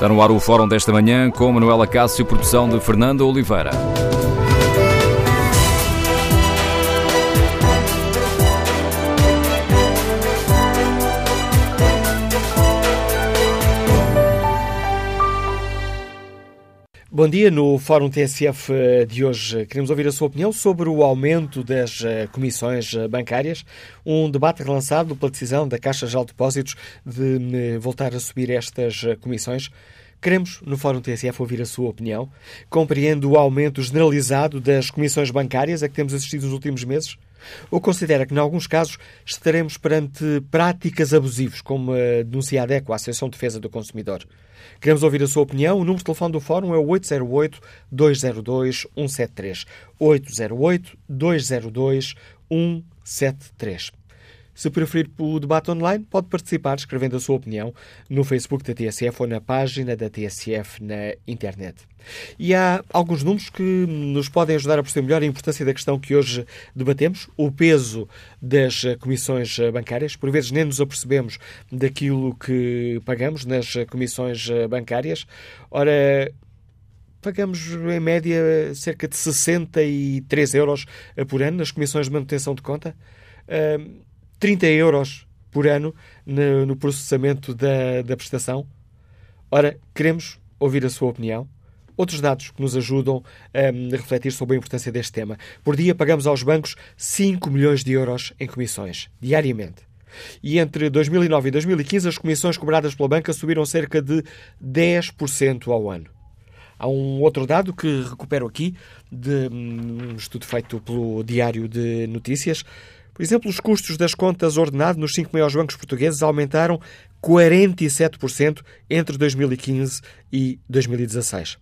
Está no ar o Fórum desta manhã com Manuela Cássio, produção de Fernando Oliveira. Bom dia. No Fórum TSF eh, de hoje queremos ouvir a sua opinião sobre o aumento das eh, comissões eh, bancárias. Um debate relançado pela decisão da Caixa de Depósitos de voltar a subir estas comissões. Queremos, no Fórum TSF, ouvir a sua opinião. Compreende o aumento generalizado das comissões bancárias a que temos assistido nos últimos meses? Ou considera que, em alguns casos, estaremos perante práticas abusivas, como denuncia a a Associação de Defesa do Consumidor? Queremos ouvir a sua opinião. O número de telefone do Fórum é o 808-202-173. 808-202-173. Se preferir o debate online, pode participar escrevendo a sua opinião no Facebook da TSF ou na página da TSF na internet. E há alguns números que nos podem ajudar a perceber melhor a importância da questão que hoje debatemos, o peso das comissões bancárias. Por vezes nem nos apercebemos daquilo que pagamos nas comissões bancárias. Ora, pagamos em média cerca de 63 euros por ano nas comissões de manutenção de conta. 30 euros por ano no, no processamento da, da prestação. Ora, queremos ouvir a sua opinião. Outros dados que nos ajudam hum, a refletir sobre a importância deste tema. Por dia pagamos aos bancos 5 milhões de euros em comissões, diariamente. E entre 2009 e 2015, as comissões cobradas pela banca subiram cerca de 10% ao ano. Há um outro dado que recupero aqui, de hum, um estudo feito pelo Diário de Notícias. Por exemplo, os custos das contas ordenado nos cinco maiores bancos portugueses aumentaram 47% entre 2015 e 2016.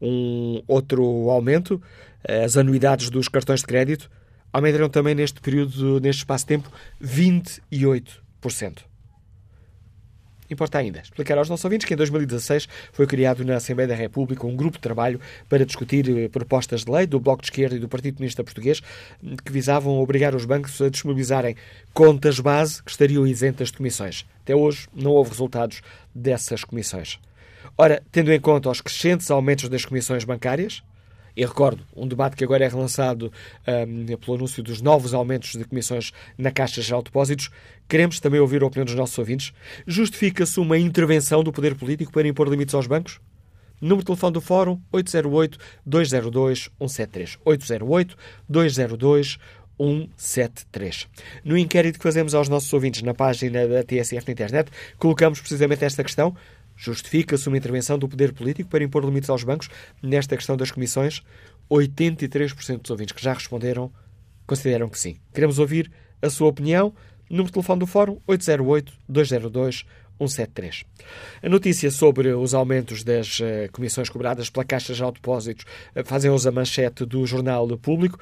Um outro aumento, as anuidades dos cartões de crédito, aumentaram também neste período, neste espaço de tempo, 28%. Importa ainda explicar aos nossos ouvintes que em 2016 foi criado na Assembleia da República um grupo de trabalho para discutir eh, propostas de lei do Bloco de Esquerda e do Partido Comunista Português que visavam obrigar os bancos a disponibilizarem contas base que estariam isentas de comissões. Até hoje não houve resultados dessas comissões. Ora, tendo em conta os crescentes aumentos das comissões bancárias, e recordo, um debate que agora é relançado um, pelo anúncio dos novos aumentos de comissões na Caixa Geral de Depósitos, queremos também ouvir a opinião dos nossos ouvintes. Justifica-se uma intervenção do poder político para impor limites aos bancos? Número de telefone do Fórum 808-202-173. 808-202-173. No inquérito que fazemos aos nossos ouvintes na página da TSF na internet, colocamos precisamente esta questão. Justifica-se uma intervenção do poder político para impor limites aos bancos nesta questão das comissões? 83% dos ouvintes que já responderam consideram que sim. Queremos ouvir a sua opinião. Número de telefone do Fórum 808-202-173. A notícia sobre os aumentos das uh, comissões cobradas pela Caixa de Depósitos uh, fazem-os a manchete do Jornal Público.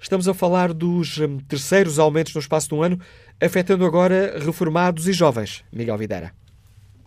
Estamos a falar dos um, terceiros aumentos no espaço de um ano, afetando agora reformados e jovens. Miguel Videira.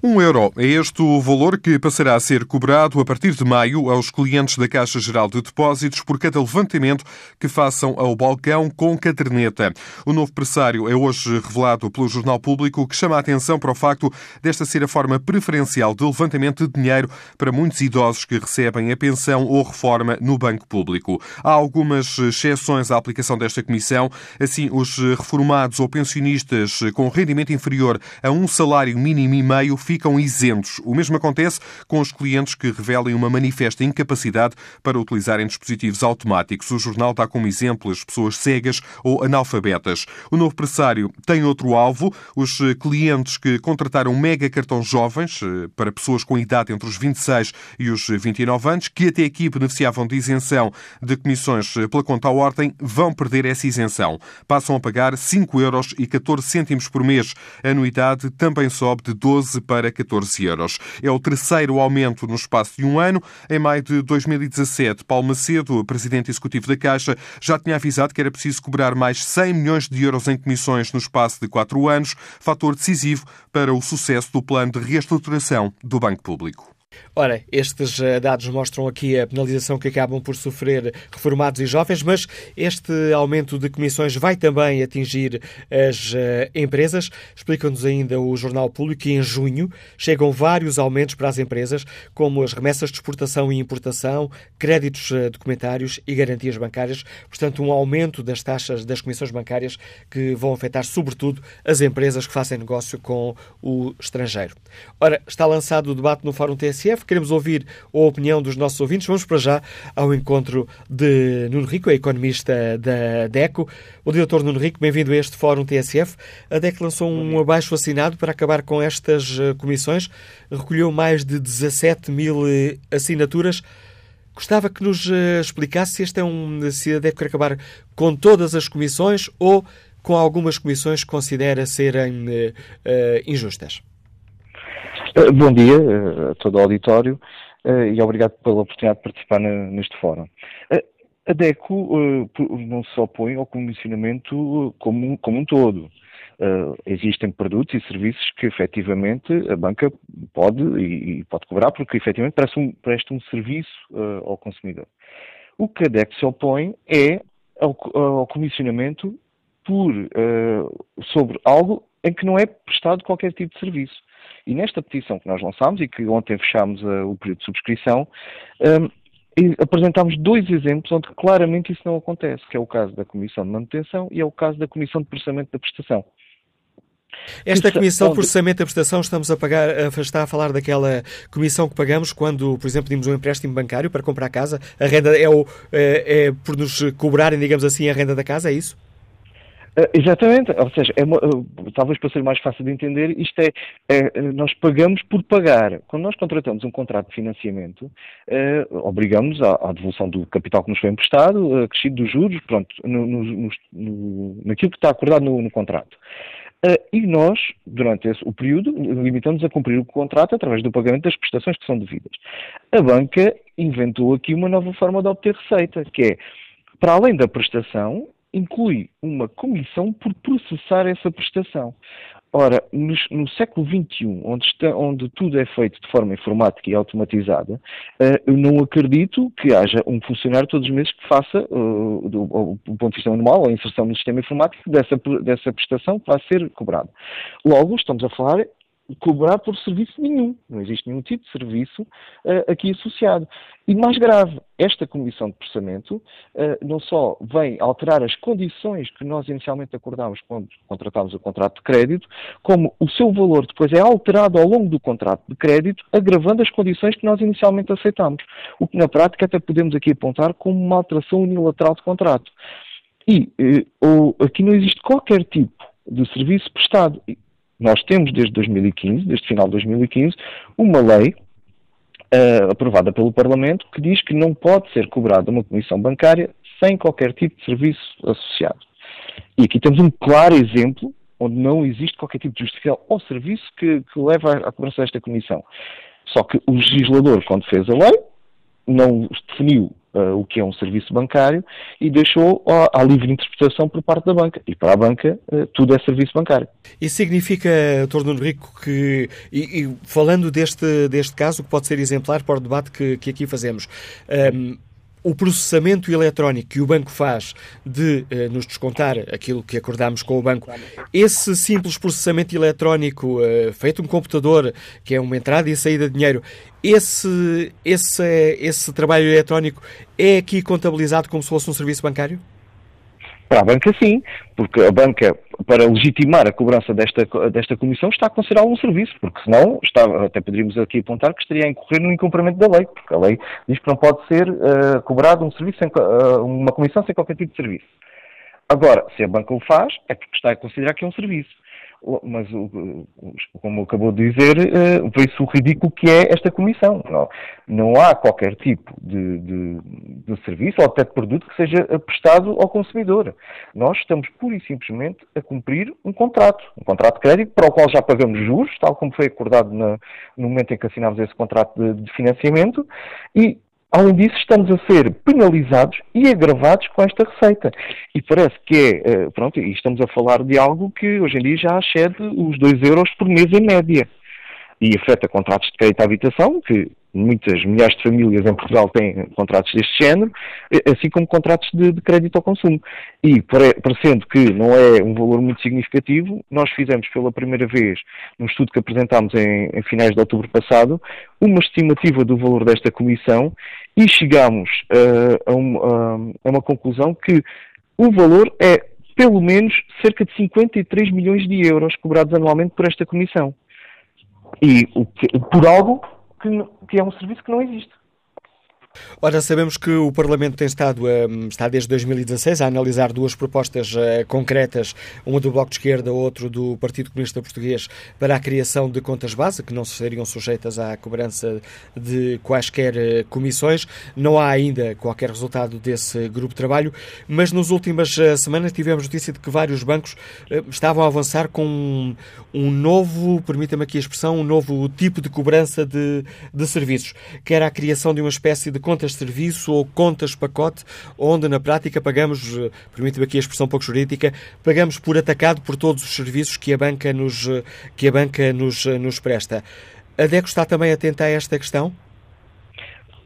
Um euro é este o valor que passará a ser cobrado a partir de maio aos clientes da Caixa Geral de Depósitos por cada levantamento que façam ao balcão com caderneta. O novo pressário é hoje revelado pelo Jornal Público, que chama a atenção para o facto desta ser a forma preferencial de levantamento de dinheiro para muitos idosos que recebem a pensão ou reforma no Banco Público. Há algumas exceções à aplicação desta comissão. Assim, os reformados ou pensionistas com rendimento inferior a um salário mínimo e meio ficam isentos. O mesmo acontece com os clientes que revelem uma manifesta incapacidade para utilizarem dispositivos automáticos. O jornal dá como exemplo as pessoas cegas ou analfabetas. O novo pressário tem outro alvo, os clientes que contrataram mega cartão jovens eh, para pessoas com idade entre os 26 e os 29 anos, que até aqui beneficiavam de isenção de comissões eh, pela conta à ordem, vão perder essa isenção. Passam a pagar 5 euros 14 cêntimos por mês. A anuidade também sobe de 12 para para 14 euros. É o terceiro aumento no espaço de um ano. Em maio de 2017, Paulo Macedo, presidente executivo da Caixa, já tinha avisado que era preciso cobrar mais 100 milhões de euros em comissões no espaço de quatro anos, fator decisivo para o sucesso do plano de reestruturação do Banco Público. Ora, estes eh, dados mostram aqui a penalização que acabam por sofrer reformados e jovens, mas este aumento de comissões vai também atingir as eh, empresas. Explica-nos ainda o Jornal Público que em junho chegam vários aumentos para as empresas, como as remessas de exportação e importação, créditos eh, documentários e garantias bancárias. Portanto, um aumento das taxas das comissões bancárias que vão afetar, sobretudo, as empresas que fazem negócio com o estrangeiro. Ora, está lançado o debate no Fórum TSF queremos ouvir a opinião dos nossos ouvintes. Vamos para já ao encontro de Nuno Rico, a economista da DECO. O diretor Nuno Rico, bem-vindo a este Fórum TSF. A DECO lançou um abaixo assinado para acabar com estas eh, comissões. Recolheu mais de 17 mil eh, assinaturas. Gostava que nos eh, explicasse se este é um se a DECO quer acabar com todas as comissões ou com algumas comissões que considera serem uh, injustas. Eh, bom dia eh, a todo o auditório eh, e obrigado pela oportunidade de participar neste fórum. A DECO não se opõe ao comissionamento como, como um todo. Existem produtos e serviços que efetivamente a banca pode e, pode cobrar porque efetivamente presta um, presta um serviço ao consumidor. O que a DEC se opõe é ao, ao comissionamento por, sobre algo em que não é prestado qualquer tipo de serviço. E nesta petição que nós lançámos e que ontem fechámos uh, o período de subscrição, um, apresentámos dois exemplos onde claramente isso não acontece, que é o caso da Comissão de Manutenção e é o caso da Comissão de Processamento da Prestação. Esta comissão de processamento da prestação, estamos a pagar, está a falar daquela comissão que pagamos quando, por exemplo, pedimos um empréstimo bancário para comprar casa. A renda é, o, é, é por nos cobrarem, digamos assim, a renda da casa, é isso? Uh, exatamente, ou seja, é uh, talvez para ser mais fácil de entender, isto é, é, nós pagamos por pagar. Quando nós contratamos um contrato de financiamento, uh, obrigamos à, à, devolução do capital que nos foi emprestado, acrescido dos juros, pronto, no, no, no, naquilo que está acordado no, contrato. e nós, durante esse, o período, limitamos a cumprir o contrato através do pagamento das prestações que são devidas. A banca inventou aqui uma nova forma de obter receita, que é, para além da prestação, inclui uma comissão por processar essa prestação. Ora, no, no século XXI, onde, está, onde, tudo é feito de forma informática e automatizada, uh, eu não acredito que haja um funcionário todos os meses que faça, uh, do, do, ponto de vista manual, a inserção no sistema informático dessa, dessa prestação que vai ser cobrada. Logo, estamos a falar cobrar por serviço nenhum. Não existe nenhum tipo de serviço uh, aqui associado. E mais grave, esta comissão de processamento uh, não só vem alterar as condições que nós inicialmente acordámos quando contratámos o contrato de crédito, como o seu valor depois é alterado ao longo do contrato de crédito, agravando as condições que nós inicialmente aceitámos. O que na prática até podemos aqui apontar como uma alteração unilateral de contrato. E uh, aqui não existe qualquer tipo de serviço prestado. Nós temos desde 2015, desde final de 2015, uma lei uh, aprovada pelo Parlamento que diz que não pode ser cobrada uma comissão bancária sem qualquer tipo de serviço associado. E aqui temos um claro exemplo onde não existe qualquer tipo de justificação ao serviço que, que leva à cobrança desta comissão. Só que o legislador, quando fez a lei, não definiu uh, o que é um serviço bancário e deixou à, livre interpretação por parte da banca. E para a banca, uh, tudo é serviço bancário. Isso significa, Dr. Nuno Rico, que, e, e, falando deste, deste caso, que pode ser exemplar para o debate que, que aqui fazemos, um, o processamento eletrónico que o banco faz de eh, nos descontar aquilo que acordamos com o banco, esse simples processamento eletrónico eh, feito um computador, que é uma entrada e saída de dinheiro, esse, esse, esse trabalho eletrónico é aqui contabilizado como se fosse um serviço bancário? Para a banca, sim, porque a banca, para legitimar a cobrança desta, desta comissão, está a considerar um serviço, porque senão, está, até poderíamos aqui apontar que estaria a incorrer no incumprimento da lei, porque a lei diz que não pode ser uh, cobrado um serviço sem, uh, uma comissão sem qualquer tipo de serviço. Agora, se a banca o faz, é porque está a considerar que é um serviço mas como acabou de dizer, uh, vê-se o ridículo que é esta comissão. Não, não há qualquer tipo de, de, de, serviço ou até de produto que seja prestado ao consumidor. Nós estamos pura e simplesmente a cumprir um contrato, um contrato de crédito para o qual já pagamos juros, tal como foi acordado na, no momento em que assinámos esse contrato de, de financiamento, e Além disso, estamos a ser penalizados e agravados com esta receita. E parece que é, eh, pronto, e estamos a falar de algo que hoje em dia já excede os 2 euros por mês em média. E afeta contratos de crédito à habitação, que muitas milhares de famílias em Portugal têm contratos deste género, assim como contratos de, de crédito ao consumo. E, parecendo que não é um valor muito significativo, nós fizemos pela primeira vez, num estudo que apresentámos em, em finais de outubro passado, uma estimativa do valor desta comissão e chegámos uh, a, um, a uma conclusão que o valor é pelo menos cerca de 53 milhões de euros cobrados anualmente por esta comissão. E por algo que, que é um serviço que não existe. Ora, sabemos que o Parlamento tem estado, um, está desde 2016 a analisar duas propostas uh, concretas, uma do Bloco de Esquerda, outro do Partido Comunista Português, para a criação de contas base, que não seriam sujeitas à cobrança de quaisquer uh, comissões. Não há ainda qualquer resultado desse grupo de trabalho, mas nas últimas uh, semanas tivemos notícia de que vários bancos estavam a avançar com um, um novo, permita-me aqui a expressão, um novo tipo de cobrança de, de serviços, que era a criação de uma espécie de contas serviço ou contas pacote, onde na prática pagamos, eh, permite-me aqui a expressão pouco jurídica, pagamos por atacado por todos os serviços que a banca nos, eh, que a banca nos, eh, nos presta. A DECO está também atenta a esta questão?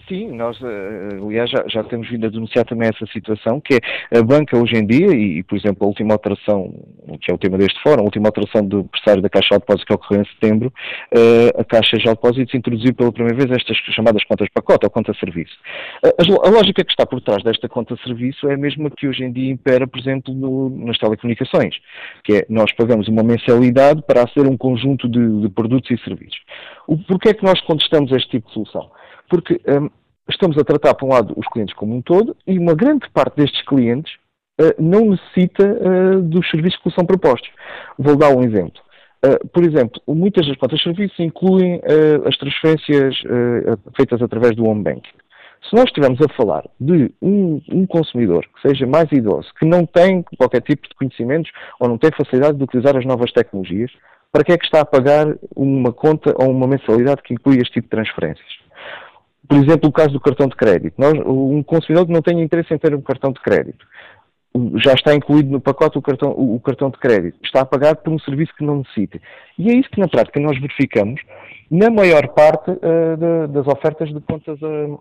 Sim, nós, eh, aliás, já, já, temos vindo a denunciar também essa situação, que é a banca hoje em dia, e, por exemplo, a última alteração, que é o tema deste fórum, a última alteração do pressário da Caixa de Depósitos que ocorreu em setembro, eh, a Caixa de Depósitos introduziu pela primeira vez estas chamadas contas pacote ou conta-serviço. A, lógica que está por trás desta conta-serviço é a mesma que hoje em dia impera, por exemplo, no, nas telecomunicações, que é nós pagamos uma mensalidade para aceder a um conjunto de, de produtos e serviços. O, porquê é que nós contestamos este tipo de solução? Porque um, estamos a tratar, por um lado, os clientes como um todo e uma grande parte destes clientes uh, não necessita uh, dos serviços que são propostos. Vou dar um exemplo. Uh, por exemplo, muitas das contas de serviços incluem as transferências feitas através do home banking. Se nós estivermos a falar de um, um, consumidor que seja mais idoso, que não tem qualquer tipo de conhecimentos ou não tem facilidade de utilizar as novas tecnologias, para que é que está a pagar uma conta ou uma mensalidade que inclui este tipo de transferências? Por exemplo, o caso do cartão de crédito. Nós, um consumidor que não tem interesse em ter um cartão de crédito, já está incluído no pacote o cartão, o cartão de crédito, está a pagar por um serviço que não necessita. E é isso que na prática nós verificamos na maior parte uh, de, das ofertas de contas uh,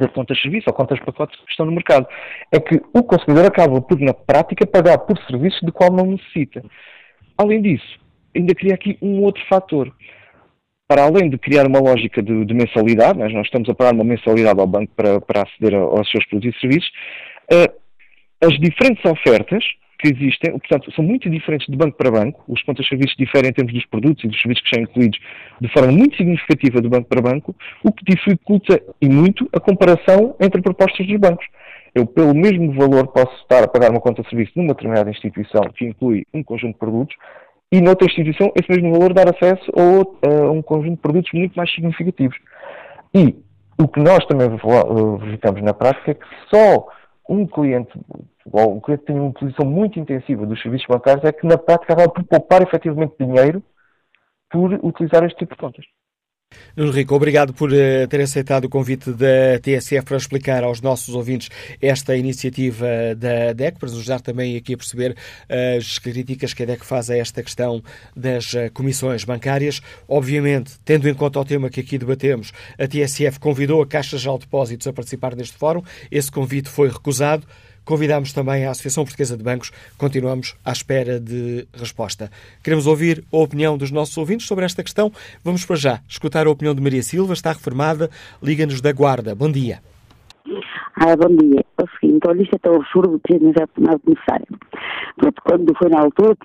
de contas de serviço ou contas de pacotes que estão no mercado. É que o consumidor acaba por, na prática, pagar por serviços de qual não necessita. Além disso, ainda queria aqui um outro fator para além de criar uma lógica de, de mensalidade, nós, nós estamos a pagar uma mensalidade ao banco para, para aceder aos seus produtos e serviços, uh, as diferentes ofertas que existem, portanto, são muito diferentes de banco para banco, os contas serviços diferem em termos dos produtos e dos serviços que são incluídos de forma muito significativa de banco para banco, o que dificulta e muito a comparação entre propostas dos bancos. Eu, pelo mesmo valor, posso estar a pagar uma conta de serviço numa determinada instituição que inclui um conjunto de produtos, e noutra instituição esse mesmo valor dar acesso a, a um conjunto de produtos muito mais significativos. E o que nós também verificamos na prática é que só um cliente, ou um cliente que tem uma utilização muito intensiva dos serviços bancários, é que na prática acaba por poupar efetivamente dinheiro por utilizar este tipo de contas. Nuno Rico, obrigado por uh, ter aceitado o convite da TSF para explicar aos nossos ouvintes esta iniciativa da DEC, para nos ajudar também aqui a perceber uh, as críticas que a DEC faz a esta questão das uh, comissões bancárias. Obviamente, tendo em conta o tema que aqui debatemos, a TSF convidou a Caixa de Depósitos a participar neste fórum. Esse convite foi recusado. Convidámos também a Associação Portuguesa de Bancos. Continuamos à espera de resposta. Queremos ouvir a opinião dos nossos ouvintes sobre esta questão. Vamos para já escutar a opinião de Maria Silva, está reformada, liga-nos da Guarda. Bom dia. Ah, bom dia. É o seguinte, olha, isto é tão absurdo que não já tomado começar. Pronto, quando foi na altura,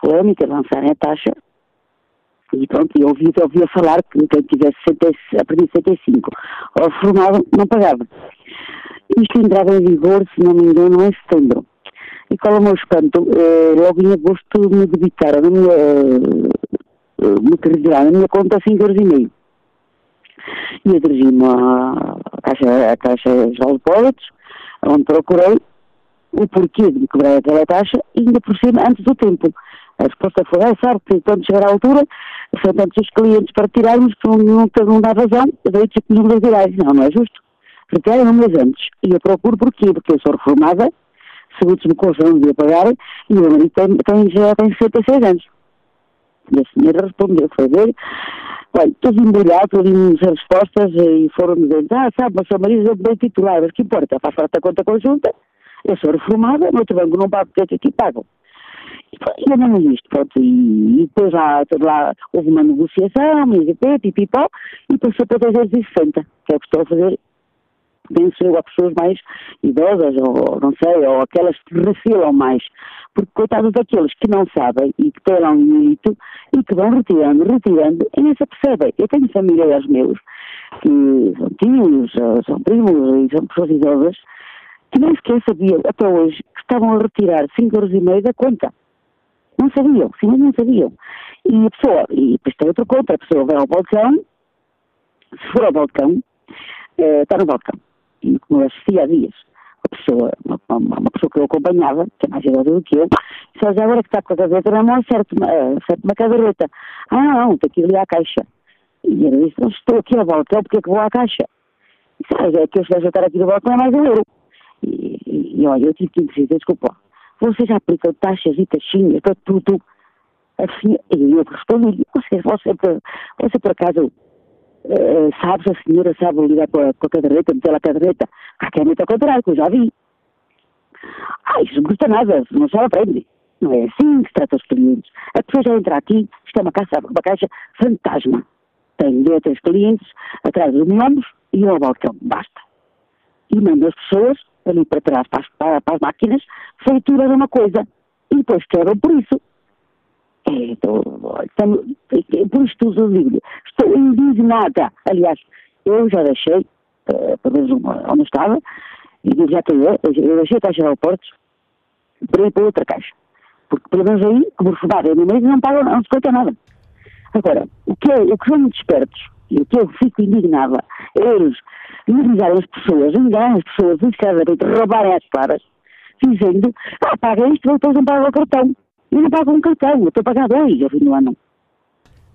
polémica, avançarem a taxa, e pronto, eu ouvi, ouvi falar que quem tivesse a partir de 75 ou reformado não pagava. Isto entrava em vigor, se não me engano, em setembro. E qual é o meu espanto? Uh, logo em agosto me debitaram na minha, uh, me retiraram na minha conta 5,5 euros. E meio. E eu dirigi-me à Caixa, à Caixa de Depósitos, onde procurei o porquê de me cobrar aquela taxa, ainda por cima, antes do tempo. A resposta foi, ah, sabe que quando chegar à altura, são tantos os clientes para tirarmos, que não, não dá razão, daí que nos retirar. Não, não é justo retirem um mês antes. E eu procuro porquê? Porque eu sou reformada, segundo me consta, não devia pagar, e o meu marido tem, tem, já tem 66 anos. E a senhora respondeu, foi ver, olha, todos embrulhados, ouvimos as respostas e foram dizendo, ah, sabe, mas seu marido é bem titular, mas que importa, faz parte da conta conjunta, eu sou reformada, no outro banco não pago, porque é que aqui pagam. E andamos nisto, pronto, e, e depois lá, lá houve uma negociação, e pipipó, e passou para 260, que é o que estou a fazer penso eu, a pessoas mais idosas, ou não sei, ou aquelas que refilam mais. Porque, coitados daqueles que não sabem e que terão limite e que vão retirando, retirando, e nem se percebem. Eu tenho familiares meus, que são tios, são primos e são pessoas idosas, que nem sequer sabiam, até hoje, que estavam a retirar 5 euros e meio da conta. Não sabiam, sim, não sabiam. E a pessoa, e depois tem outra conta, a pessoa vai ao balcão, se for ao balcão, eh, está no balcão e como eu assistia há dias, uma pessoa, uma, uma, uma, pessoa que eu acompanhava, que é mais idosa do que eu, disse, já agora que está com a caderneta na mão, certo certo uma caderneta. Ah, não, tem que ir ali à caixa. E eu disse, não estou aqui ao balcão, porque é que vou à caixa? Disse, ah, é que eu se estar aqui no balcão é mais um euro. E, e, e olha, eu tive que dizer, desculpa, você já aplicou taxas e taxinhas para tudo? Assim, e eu respondi, você, você, você, você por acaso uh, sabes, a senhora sabe ligar com a, caderneta, meter a caderneta, a caneta ao contrário, que eu já vi. Ah, isso não custa nada, não só aprende. Não é assim que se trata os clientes. A pessoa já entra aqui, isto é uma caixa, uma caixa fantasma. Tem dois três clientes atrás dos ombros e um balcão, basta. E manda as pessoas ali para trás, para as, para, para as máquinas, feituras uma coisa. E depois quebram por isso. É, estou, por isto eu digo, estou indignada. Aliás, eu já deixei, uh, pelo menos onde estava, e já eu deixei a Caixa de Aeroportos para ir para outra caixa. Porque pelo menos aí, como reformado, no mês não pagam, não se conta nada. Agora, o que, é, o que são muito espertos, e o que eu fico indignada, é eles minimizarem as pessoas, enganarem as pessoas, descaradamente, roubarem as claras, dizendo, ah, paga isto, depois não paga o cartão. Eu não pago um cartão, eu estou a pagar dois ao fim do ano.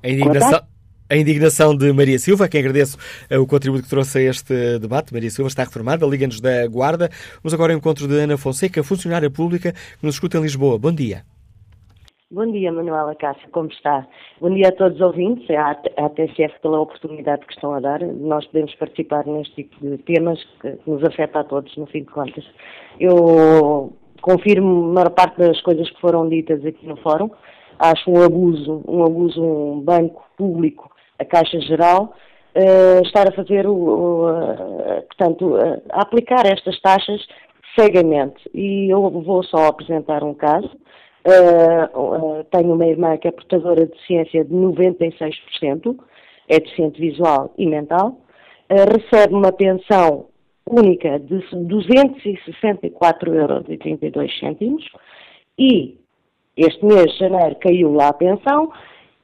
A indignação, a indignação de Maria Silva, a quem agradeço eh, o contributo que trouxe a este debate. Maria Silva está reformada, Liga-nos da Guarda. Vamos agora ao encontro de Ana Fonseca, funcionária pública, que nos escuta em Lisboa. Bom dia. Bom dia, Manuela Cássio, como está? Bom dia a todos os ouvintes, à TSF pela oportunidade que estão a dar. Nós podemos participar neste tipo de temas que nos afeta a todos, no fim de contas. Eu confirmo a maior parte das coisas que foram ditas aqui no fórum. Acho um abuso, um abuso, um banco público, a Caixa Geral, uh, estar a fazer, o, o uh, portanto, uh, a aplicar estas taxas cegamente. E eu vou só apresentar um caso. tenho uma irmã que é portadora de deficiência de 96%, é deficiente visual e mental, recebe uma pensão única de 264,32 euros e este mês de janeiro caiu lá a pensão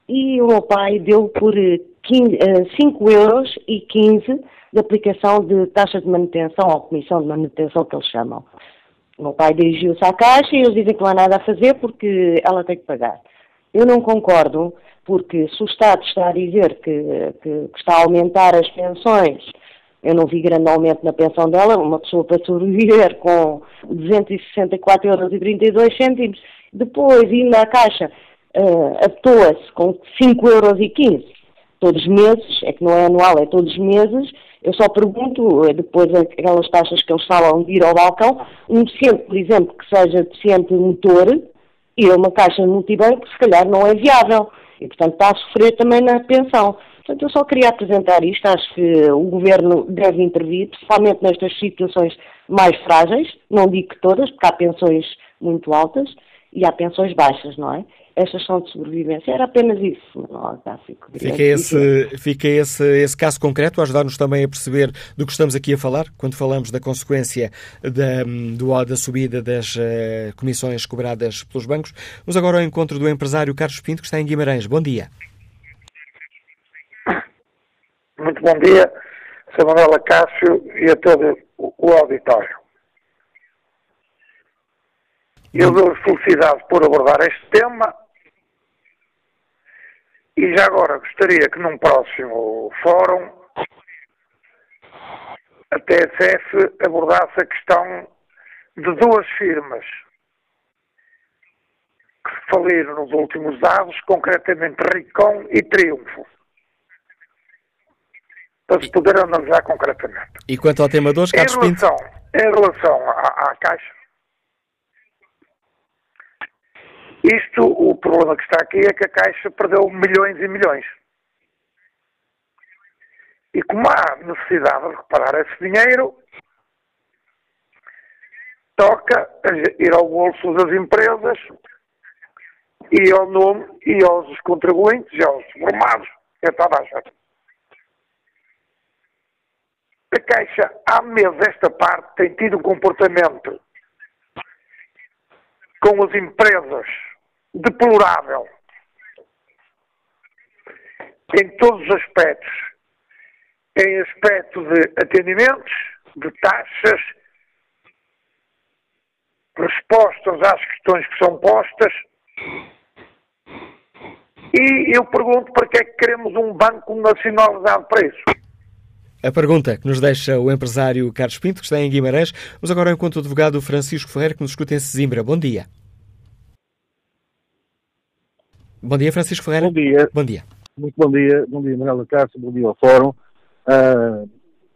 e o meu pai deu por 15, 5 eh, euros 15 de aplicação de taxa de manutenção ou comissão de manutenção que eles chamam. O meu pai dirigiu-se à caixa e eles dizem que não há nada a fazer porque ela tem que pagar. Eu não concordo, porque se o Estado está a dizer que, que, que está a aumentar as pensões eu não vi grande aumento na pensão dela, uma pessoa para sobreviver com 264,32 euros, depois indo à caixa, uh, atoa-se com 5,15 euros todos os meses, é que não é anual, é todos os meses, eu só pergunto, eh, depois aquelas taxas que eles falam de ir ao balcão, um deficiente, por exemplo, que seja deficiente motor, ir a uma caixa de multibanco, se calhar não é viável, e portanto está a sofrer também na pensão. Portanto, eu só queria apresentar isto. Acho que o Governo deve intervir, principalmente nestas situações mais frágeis. Não digo que todas, porque há pensões muito altas e há pensões baixas, não é? Estas são de sobrevivência. Era apenas isso. Não, tá, fico, fica esse, fica esse, esse caso concreto a ajudar-nos também a perceber do que estamos aqui a falar, quando falamos da consequência da, do, da subida das uh, comissões cobradas pelos bancos. Vamos agora ao encontro do empresário Carlos Pinto, que está em Guimarães. Bom dia. Muito bom dia, Sr. Manuel Acácio e a todo o auditório. Eu dou felicidade por abordar este tema e já agora gostaria que num próximo fórum a TSF abordasse a questão de duas firmas faliram nos últimos dados, concretamente Ricom e Triunfo. Para se poder analisar concretamente. E quanto ao tema 2, Carlos em Pinto? relação, em relação à, à Caixa, isto, o problema que está aqui é que a Caixa perdeu milhões e milhões. E como há necessidade de reparar esse dinheiro, toca ir ao bolso das empresas e ao nome e aos contribuintes e aos formados, é toda a gente. A Caixa, há meses esta parte, tem tido um comportamento com as empresas deplorável em todos os aspectos. Em aspecto de atendimentos, de taxas, respostas às questões que são postas. E eu pergunto para que é que queremos um banco nacionalizado para isso? A pergunta que nos deixa o empresário Carlos Pinto, que está em Guimarães. Vamos agora encontro do advogado Francisco Ferreira, que nos escuta em Sesimbra. Bom dia. Bom dia, Francisco Ferreira. Bom dia. Bom dia. Muito bom dia. Bom dia, Manuela Cássio. Bom dia ao Fórum. Uh,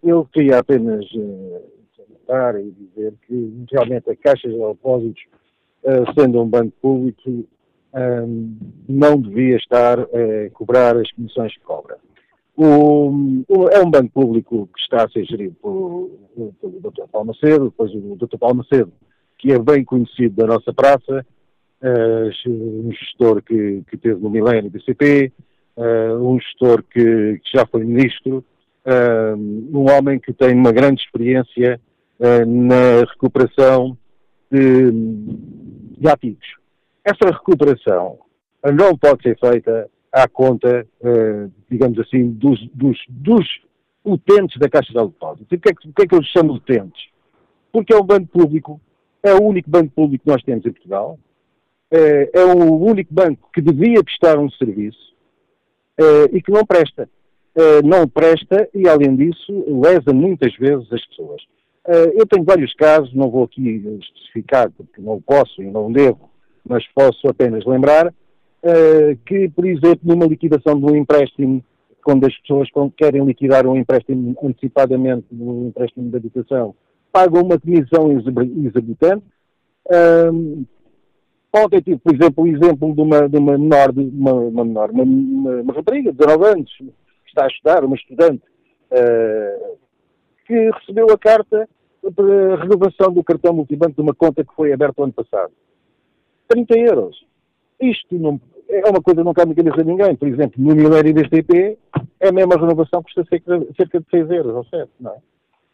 eu queria apenas uh, e dizer que realmente a Caixa de Depósitos, uh, sendo um banco público, não devia estar a cobrar as comissões que cobra. O, o, é um banco público que está a ser gerido pelo, Dr. Paulo Macedo, depois o Dr. Paulo Macedo, que é bem conhecido da nossa praça, uh, um gestor que, que teve no milénio do CP, uh, um gestor que, que, já foi ministro, uh, um homem que tem uma grande experiência na recuperação de, de ativos. Essa recuperação não pode ser feita à conta, digamos assim, dos, dos, dos utentes da Caixa de Depósitos. E porquê, porquê é que eu chamo utentes? Porque é um banco público, é o único banco público que nós temos em Portugal, é, é o único banco que devia prestar um serviço é, e que não presta. É, não presta e, além disso, lesa muitas vezes as pessoas. eu tenho vários casos, não vou aqui especificar porque não posso e não devo, mas posso apenas lembrar que, por exemplo, numa liquidação de um empréstimo, quando as pessoas querem liquidar um empréstimo antecipadamente, um empréstimo de habitação, pagam uma comissão exorbitante, Ontem tive, por exemplo, o exemplo de uma, de uma menor, de uma, uma menor, uma, uma, uma rapariga de 19 anos, que está a estudar, uma estudante, uh, que recebeu a carta para renovação do cartão multibanco de uma conta que foi aberta o ano passado. 30 euros. Isto não, é uma coisa que não cabe na cabeça de ninguém. Por exemplo, no Milério BSTP, é a mesma renovação custa cerca de 6 euros ou 7, não é?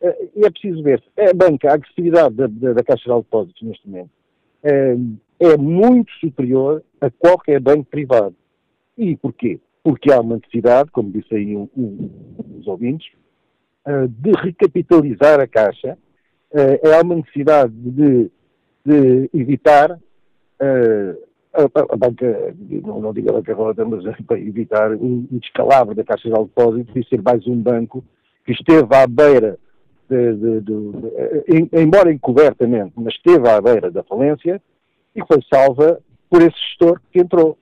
Eh, e é preciso ver. É a banca, a agressividade da, da, da Caixa de Depósitos neste momento é, é muito superior a qualquer banco privado. E porquê? Porque há uma necessidade, como disse aí um, um, os ouvintes, uh, de recapitalizar a Caixa. Há uma necessidade de, de evitar uh, a, banca, não, não digo a bancarrota, mas para evitar o descalabro da Caixa de Depósitos e ser mais um banco que esteve à beira de, de, de, embora encobertamente, mas esteve à beira da falência e foi salva por esse gestor que entrou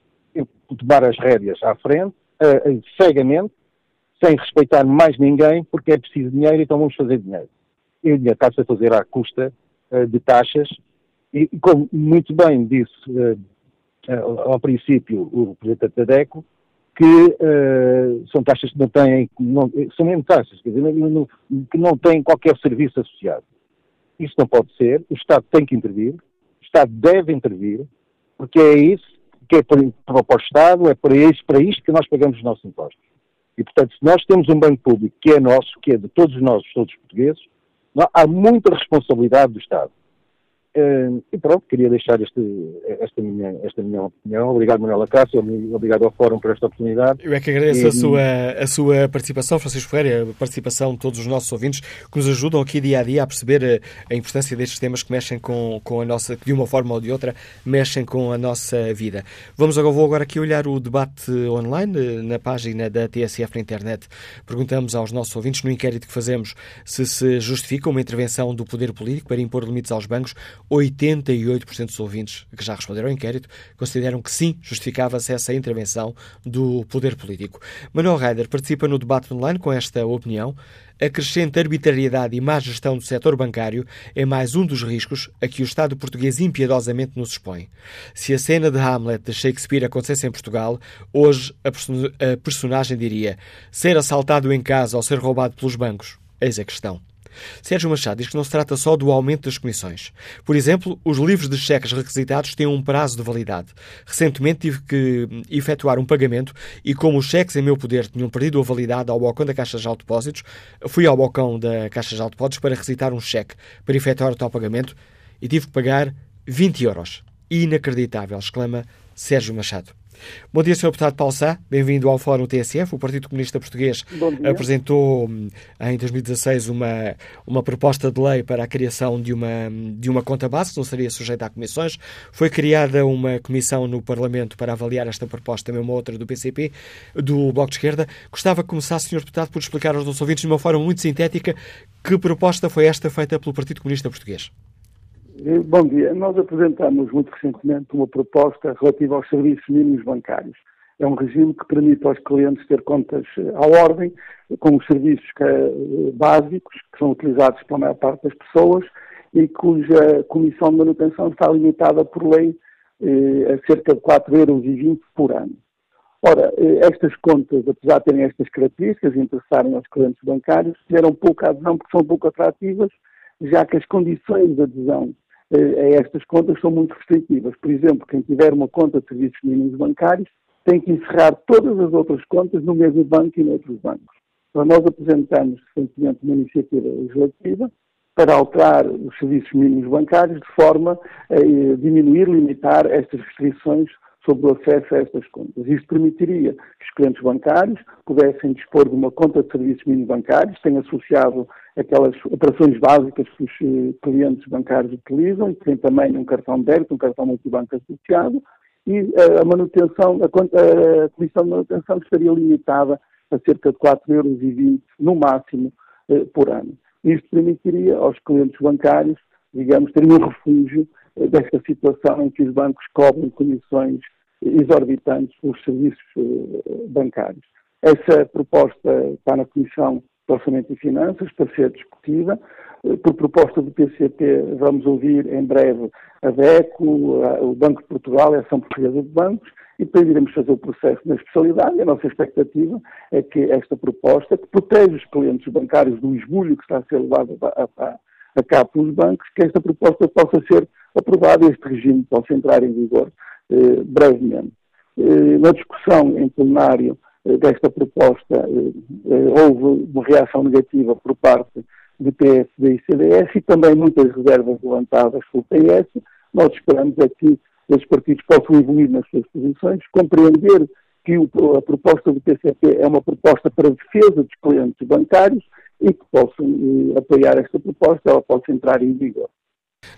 tomar as rédeas à frente, uh, cegamente, sem respeitar mais ninguém, porque é preciso dinheiro, então vamos fazer dinheiro. E o dinheiro está-se a fazer à custa de taxas, e, como muito bem disse ao princípio o representante da DECO, que uh, são taxas que não têm, não, são mesmo taxas, quer dizer, não, que não têm qualquer serviço associado. Isso não pode ser, o Estado tem que intervir, o Estado deve intervir, porque é isso que é para, para o Estado, é para isto, para isto que nós pagamos os nossos impostos. E, portanto, se nós temos um banco público que é nosso, que é de todos nós, todos os portugueses, não, há muita responsabilidade do Estado. E pronto, queria deixar este, esta, minha, esta minha opinião. Obrigado, Manuela Cássio, obrigado ao Fórum por esta oportunidade. Eu é que agradeço e... a, sua, a sua participação, Francisco Ferreira, a participação de todos os nossos ouvintes que nos ajudam aqui dia a dia a perceber a, a importância destes temas que mexem com, com a nossa, que de uma forma ou de outra, mexem com a nossa vida. Vamos agora, vou agora aqui olhar o debate online na página da TSF na internet. Perguntamos aos nossos ouvintes, no inquérito que fazemos, se se justifica uma intervenção do poder político para impor limites aos bancos 88% dos ouvintes que já responderam ao inquérito consideram que sim, justificava-se essa intervenção do poder político. Manuel Reider participa no debate online com esta opinião. A crescente arbitrariedade e má gestão do setor bancário é mais um dos riscos a que o Estado português impiedosamente nos expõe. Se a cena de Hamlet de Shakespeare acontecesse em Portugal, hoje a personagem diria ser assaltado em casa ou ser roubado pelos bancos. Eis a questão. Sérgio Machado diz que não se trata só do aumento das comissões. Por exemplo, os livros de cheques requisitados têm um prazo de validade. Recentemente tive que efetuar um pagamento e, como os cheques em meu poder tinham perdido a validade ao balcão da Caixa de Depósitos, fui ao balcão da Caixa de Depósitos para requisitar um cheque para efetuar o tal pagamento e tive que pagar 20 euros. Inacreditável, exclama Sérgio Machado. Bom dia, Sr. Deputado Paulo Sá. Bem-vindo ao Fórum TSF. O Partido Comunista Português apresentou hum, em 2016 uma, uma proposta de lei para a criação de uma, de uma conta base que não seria sujeita a comissões. Foi criada uma comissão no Parlamento para avaliar esta proposta, também uma outra do PCP, do Bloco de Esquerda. Gostava que começasse, Sr. Deputado, por explicar aos nossos ouvintes, de uma forma muito sintética, que proposta foi esta feita pelo Partido Comunista Português. Eh, bom dia. Nós apresentamos muito recentemente uma proposta relativa aos serviços mínimos bancários. É um regime que permite aos clientes ter contas eh, à ordem, com os serviços eh, básicos, que são utilizados pela maior parte das pessoas e cuja comissão de manutenção está limitada por lei a cerca de 4,20 euros por ano. Ora, estas contas, apesar de terem estas características e interessarem aos clientes bancários, tiveram pouca adesão porque são pouco atrativas, já que as condições de adesão eh, estas contas são muito restritivas. Por exemplo, quem tiver uma conta de serviços mínimos bancários tem que encerrar todas as outras contas no mesmo banco e noutros bancos. Então, nós apresentamos recentemente uma iniciativa legislativa para alterar os serviços mínimos bancários de forma a eh, diminuir, limitar estas restrições sobre o acesso a estas contas. Isto permitiria que os clientes bancários pudessem dispor de uma conta de serviços mínimos bancários, tem associado aquelas operações básicas que os eh, clientes bancários utilizam e tem também um cartão de débito, um cartão multibanco associado e eh, a manutenção, a, a comissão de manutenção estaria limitada a cerca de 4,20 euros no máximo eh, por ano. Isto permitiria aos clientes bancários, digamos, terem um refúgio desta situação em que os bancos cobram comissões exorbitantes pelos serviços bancários. Essa proposta está na Comissão do Orçamento e Finanças para ser discutida. Eh, por proposta do PCP, vamos ouvir em breve a DECO, o Banco de Portugal, a Ação Portuguesa de Bancos, e depois iremos fazer o processo na especialidade. A nossa expectativa é que esta proposta, que protege os clientes bancários do esbulho que está a ser levado a, a, a pelos bancos, que esta proposta possa ser aprovada e este regime possa entrar em vigor eh, brevemente. Eh, na discussão em plenário, desta proposta eh, houve uma reação negativa por parte do PSD e CDS e também muitas reservas levantadas pelo PS. Nós esperamos é que esses partidos possam evoluir nas suas posições, compreender que a proposta do PCP é uma proposta para defesa dos clientes bancários e que possam eh, apoiar esta proposta, ela possa entrar em vigor.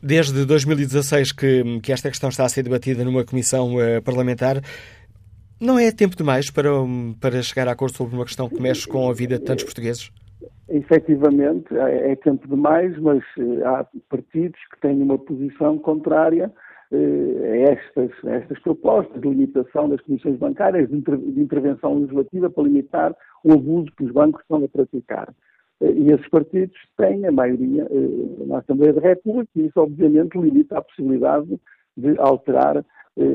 Desde 2016 que, que, esta questão está a ser debatida numa comissão parlamentar, não é tempo demais para, para chegar a acordo sobre uma questão que mexe com a vida de tantos portugueses? Efetivamente, é, é tempo demais, mas eh, há partidos que têm uma posição contrária eh, a estas, a estas propostas de limitação das comissões bancárias, de, intervenção legislativa para limitar o abuso que os bancos estão a praticar. Eh, e esses partidos têm a maioria na Assembleia da República e isso, obviamente, limita a possibilidade de alterar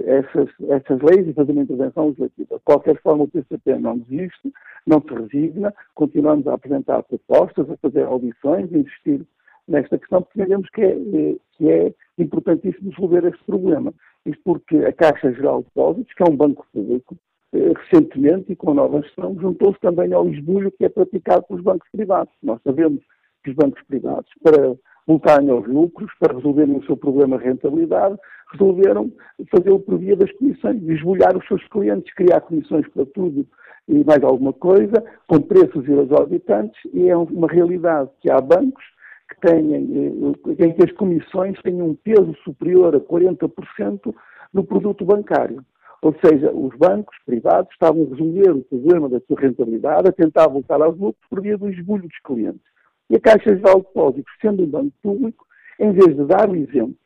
essas, essas leis e fazer uma intervenção legislativa. De qualquer forma, o PCP não desiste, não se resigna, continuamos a apresentar propostas, a fazer audições, a insistir nesta questão, porque entendemos que é, eh, que é importantíssimo resolver este problema. Isto porque a Caixa Geral de Depósitos, que é um banco público, eh, recentemente e com a nova gestão, juntou-se também ao esbulho que é praticado pelos bancos privados. Nós sabemos que os bancos privados, para voltarem aos lucros, para resolverem o seu problema de rentabilidade, resolveram fazer o por via das comissões, esbolhar os seus clientes, criar comissões para tudo e mais alguma coisa, com preços exorbitantes, e é uma realidade que há bancos que têm, eh, em que as comissões têm um peso superior a 40% no produto bancário. Ou seja, os bancos privados estavam a resolver o problema da sua rentabilidade, a tentar voltar aos lucros por via do esbulho dos clientes. E a Caixa Geral de Depósitos, sendo um banco público, em vez de dar o exemplo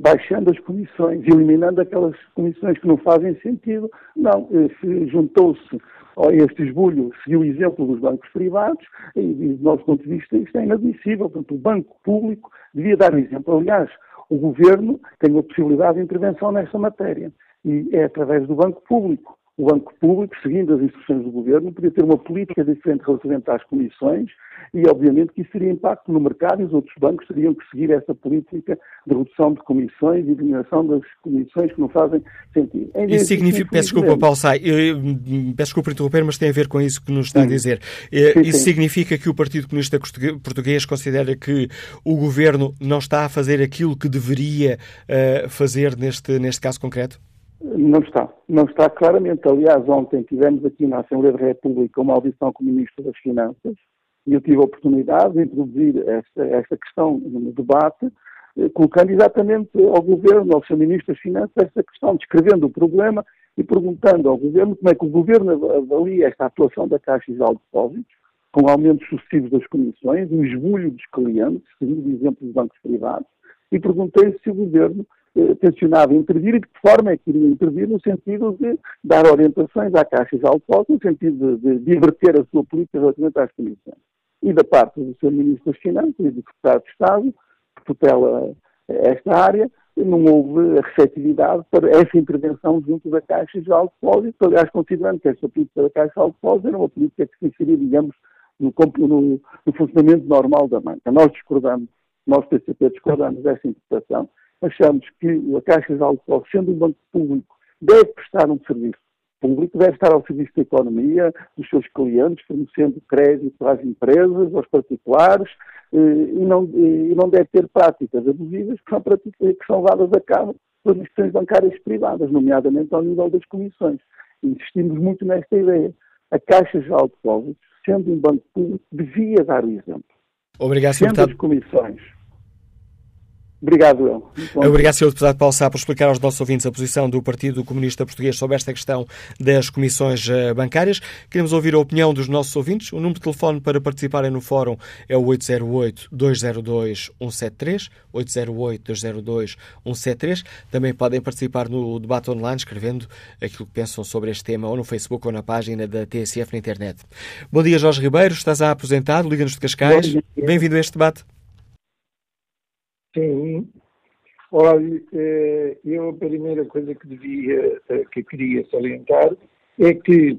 baixando as comissões, eliminando aquelas comissões que não fazem sentido. Não, eh, se juntou-se a este esbulho, seguiu o exemplo dos bancos privados, e, do nosso ponto de vista, isto é inadmissível. Portanto, o banco público devia dar o exemplo. Aliás, o governo tem uma possibilidade de intervenção nesta matéria, e é através do banco público o Banco Público, seguindo as instruções do Governo, podia ter uma política diferente relativamente às comissões e, obviamente, que isso teria impacto no mercado e os outros bancos teriam que seguir essa política de redução de comissões e eliminação das comissões que não fazem sentido. Isso significa, peço desculpa, Paulo Sai, hum, peço desculpa interromper, mas tem a ver com isso que nos está a dizer. Eh, sim, isso sim. significa que o Partido Comunista Português considera que o Governo não está a fazer aquilo que deveria uh, fazer neste, neste caso concreto? Não está. Não está claramente. Aliás, ontem tivemos aqui na Assembleia da República uma audição com o Ministro das Finanças e eu tive a oportunidade de introduzir esta, esta questão no debate, eh, colocando exatamente ao Governo, ao seu Ministro das Finanças, esta questão, descrevendo o problema e perguntando ao Governo como é que o Governo avalia esta atuação da Caixa Geral de Depósitos, com aumentos sucessivos das comissões, o esbulho dos clientes, seguindo o exemplo dos bancos privados, e perguntei se o Governo tencionava intervir e de que forma é que iria intervir no sentido de dar orientações à Caixa de Altos, no sentido de, de diverter a sua política relativamente às comissões. E da parte do Sr. Ministro das Finanças e do Secretário de Estado, que tutela esta área, não houve receptividade para essa intervenção junto da Caixa de Depósito, aliás, considerando que esta política da Caixa de Depósito era uma política que se inseria, digamos, no, no, no funcionamento normal da banca. Nós discordamos, nós, PCP, discordamos dessa interpretação achamos que a Caixa de Depósitos, sendo um banco público, deve prestar um serviço público, deve estar ao serviço da economia, dos seus clientes, fornecendo crédito às empresas, aos particulares, eh, e não, e não deve ter práticas abusivas que são, práticas, que são levadas a cabo pelas instituições bancárias privadas, nomeadamente ao nível das comissões. Insistimos muito nesta ideia. A Caixa de Depósitos, sendo um banco público, devia dar o exemplo. Obrigado, Sendo as comissões Obrigado, eu. Obrigado, Sr. Deputado Paulo Sá, por explicar aos nossos ouvintes a posição do Partido Comunista Português sobre esta questão das comissões eh, bancárias. Queremos ouvir a opinião dos nossos ouvintes. O número de telefone para participarem no fórum é o 808-202-173, 808-202-173. Também podem participar no debate online, escrevendo aquilo que pensam sobre este tema ou no Facebook ou na página da TSF na internet. Bom dia, Jorge Ribeiro. Estás a aposentado, liga-nos de Cascais. Bem-vindo a este debate. Sim. Olha, eh, eu a primeira coisa que devia, eh, que queria salientar é que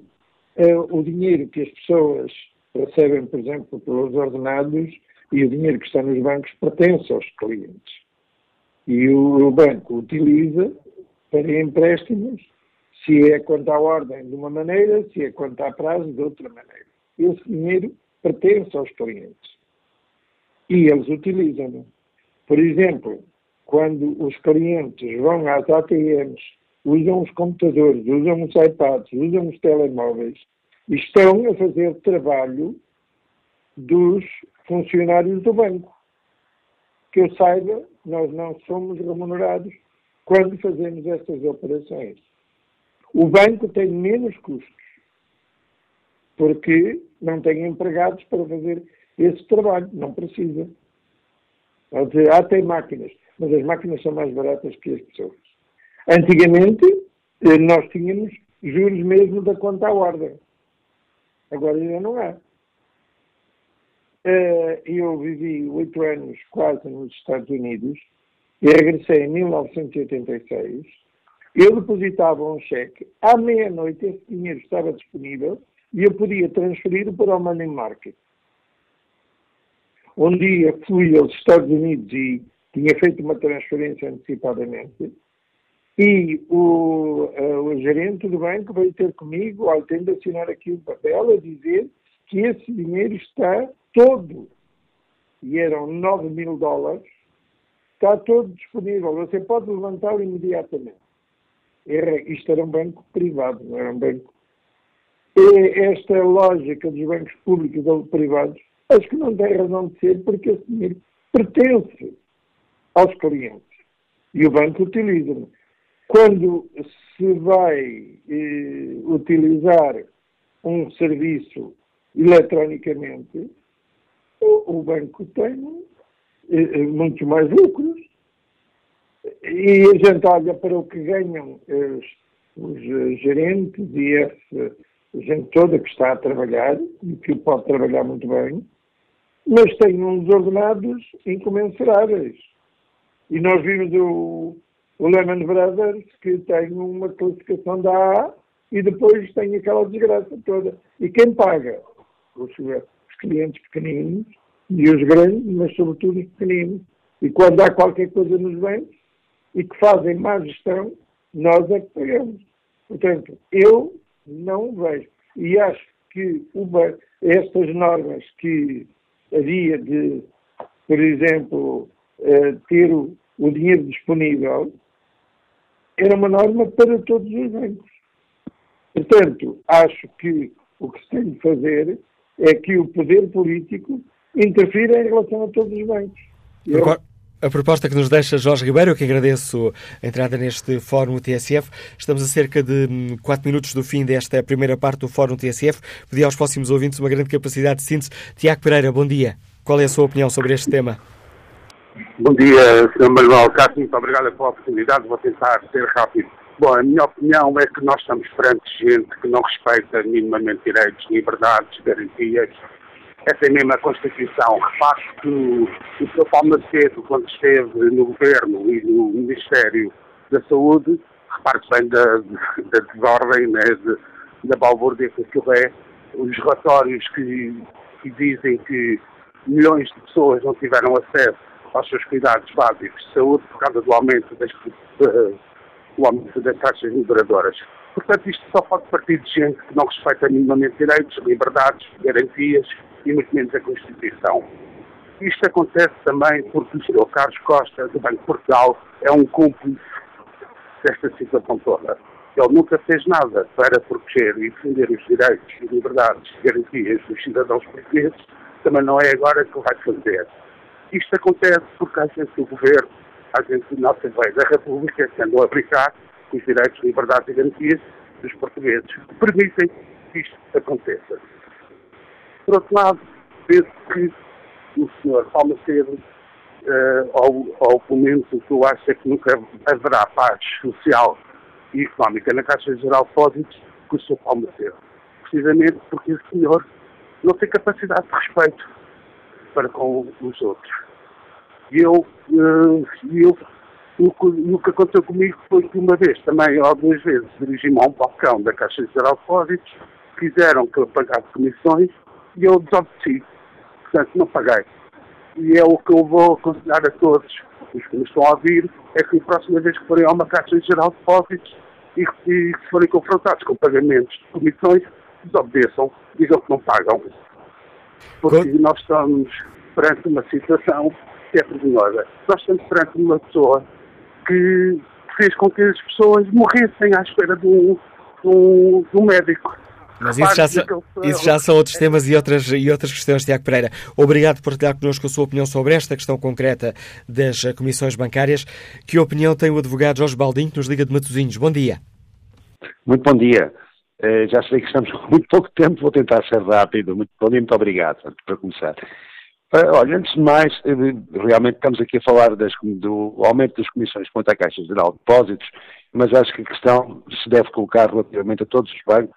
eh, o dinheiro que as pessoas recebem, por exemplo, pelos ordenados e o dinheiro que está nos bancos pertence aos clientes. E o, banco utiliza para empréstimos, se é quanto à ordem de uma maneira, se é quanto à prazo de outra maneira. Esse dinheiro pertence aos clientes. E eles utilizam-no. Por exemplo, quando os clientes vão às ATMs, usam os computadores, usam os iPads, usam os telemóveis, estão a fazer trabalho dos funcionários do banco. Que eu saiba, nós não somos remunerados quando fazemos estas operações. O banco tem menos custos, porque não tem empregados para fazer esse trabalho, não precisa. Ou dizer, ah, tem máquinas, mas as máquinas são mais baratas que as pessoas. Antigamente, eh, nós tínhamos juros mesmo da conta à ordem. Agora ainda não há. Eh, eu vivi oito anos quase nos Estados Unidos e regressei em 1986. Eu depositava um cheque, à meia-noite esse dinheiro estava disponível e eu podia transferir para o Money Market. Um dia fui aos Estados Unidos e tinha feito uma transferência antecipadamente e o, uh, o gerente do banco veio ter comigo, olha, tem de assinar aqui um papel a dizer que esse dinheiro está todo, e eram 9 mil dólares, está todo disponível, você pode levantá-lo imediatamente. Era, isto era um banco privado, não era um banco. E esta lógica dos bancos públicos ou privados Acho que não tem razão de ser porque esse dinheiro pertence aos clientes e o banco utiliza. Quando se vai eh, utilizar um serviço eletronicamente, o, o banco tem eh, eh muitos mais lucros. e a gente olha para o que ganham os, os gerentes e essa gente toda que está a trabalhar e que pode trabalhar muito bem, mas tem uns ordenados incomensuráveis. E nós vimos o, o Lehman Brothers, que tem uma classificação da A e depois tem aquela desgraça toda. E quem paga? Os, os clientes pequeninos e os grandes, mas sobretudo os pequeninos. E quando há qualquer coisa nos bens e que fazem má gestão, nós é que pagamos. Portanto, eu não vejo. E acho que uma, estas normas que havia de, por exemplo, uh, ter o, o dinheiro disponível, era uma norma para todos os bancos. Portanto, acho que o que se tem de fazer é que o poder político interfira em relação a todos os bancos. Eu... A proposta que nos deixa Jorge Ribeiro, que agradeço a entrada neste Fórum TSF. Estamos a cerca de 4 hum, minutos do fim desta primeira parte do Fórum TSF. Pedi aos próximos ouvintes uma grande capacidade de síntese. Tiago Pereira, bom dia. Qual é a sua opinião sobre este tema? Bom dia, Sr. Manuel Cássio. Muito obrigado pela oportunidade. Vou tentar ser rápido. Bom, a minha opinião é que nós estamos perante gente que não respeita minimamente direitos, liberdades, garantias essa é mesmo a Constituição. Repare que o, Sr. Paulo Macedo, quando esteve no Governo e no Ministério da Saúde, repare-se bem da, da desordem, né, de, da balbúrdia que aquilo é, os relatórios que, que dizem que milhões de pessoas não tiveram acesso aos seus cuidados básicos de saúde por causa do aumento das, do aumento das taxas liberadoras. Portanto, isto só pode partir de gente que não respeita minimamente direitos, liberdades, garantias e muito menos a Constituição. Isto acontece também porque o Sr. Carlos Costa, do Banco de Portugal, é um cúmplice desta situação toda. Ele nunca fez nada para proteger e defender os direitos e liberdades e garantias dos cidadãos portugueses, também não é agora que o vai fazer. Isto acontece porque a gente do governo, a gente do nosso da República, que andou a brincar os direitos, liberdades e garantias dos portugueses, que permitem que isto aconteça. Por outro lado, penso que o senhor Paulo Macedo, uh, ao, ao momento que eu acho é que nunca haverá paz social e económica na Caixa Geral de com o senhor Paulo Macedo. Precisamente porque o senhor não tem capacidade de respeito para com os outros. E eu, uh, eu o, que aconteceu comigo foi que uma vez, também, ou duas vezes, dirigi-me a um balcão da Caixa Geral de Depósitos, quiseram que eu pagasse comissões e eu desobedeci. Portanto, não paguei. E é o que eu vou aconselhar a todos os que me estão a ouvir, é que a próxima vez que forem a uma Caixa Geral de Depósitos e, e se forem confrontados com pagamentos de comissões, desobedeçam, digam que não pagam. Porque nós estamos perante uma situação que é vergonhosa. Nós estamos perante uma pessoa que fez com que as pessoas morressem à espera de um, de um, de um médico. Mas isso já, são, isso já são outros temas e outras, e outras questões, Tiago Pereira. Obrigado por partilhar connosco a sua opinião sobre esta questão concreta das comissões bancárias. Que opinião tem o advogado Jorge Baldinho, que nos liga de Matosinhos? Bom dia. Muito bom dia. Uh, já sei que estamos com muito pouco tempo, vou tentar ser rápido. Muito bom dia, muito obrigado, para começar. Uh, olha, antes de mais, realmente estamos aqui a falar das, do aumento das comissões quanto à Caixa Geral de Depósitos, mas acho que a questão se deve colocar relativamente a todos os bancos,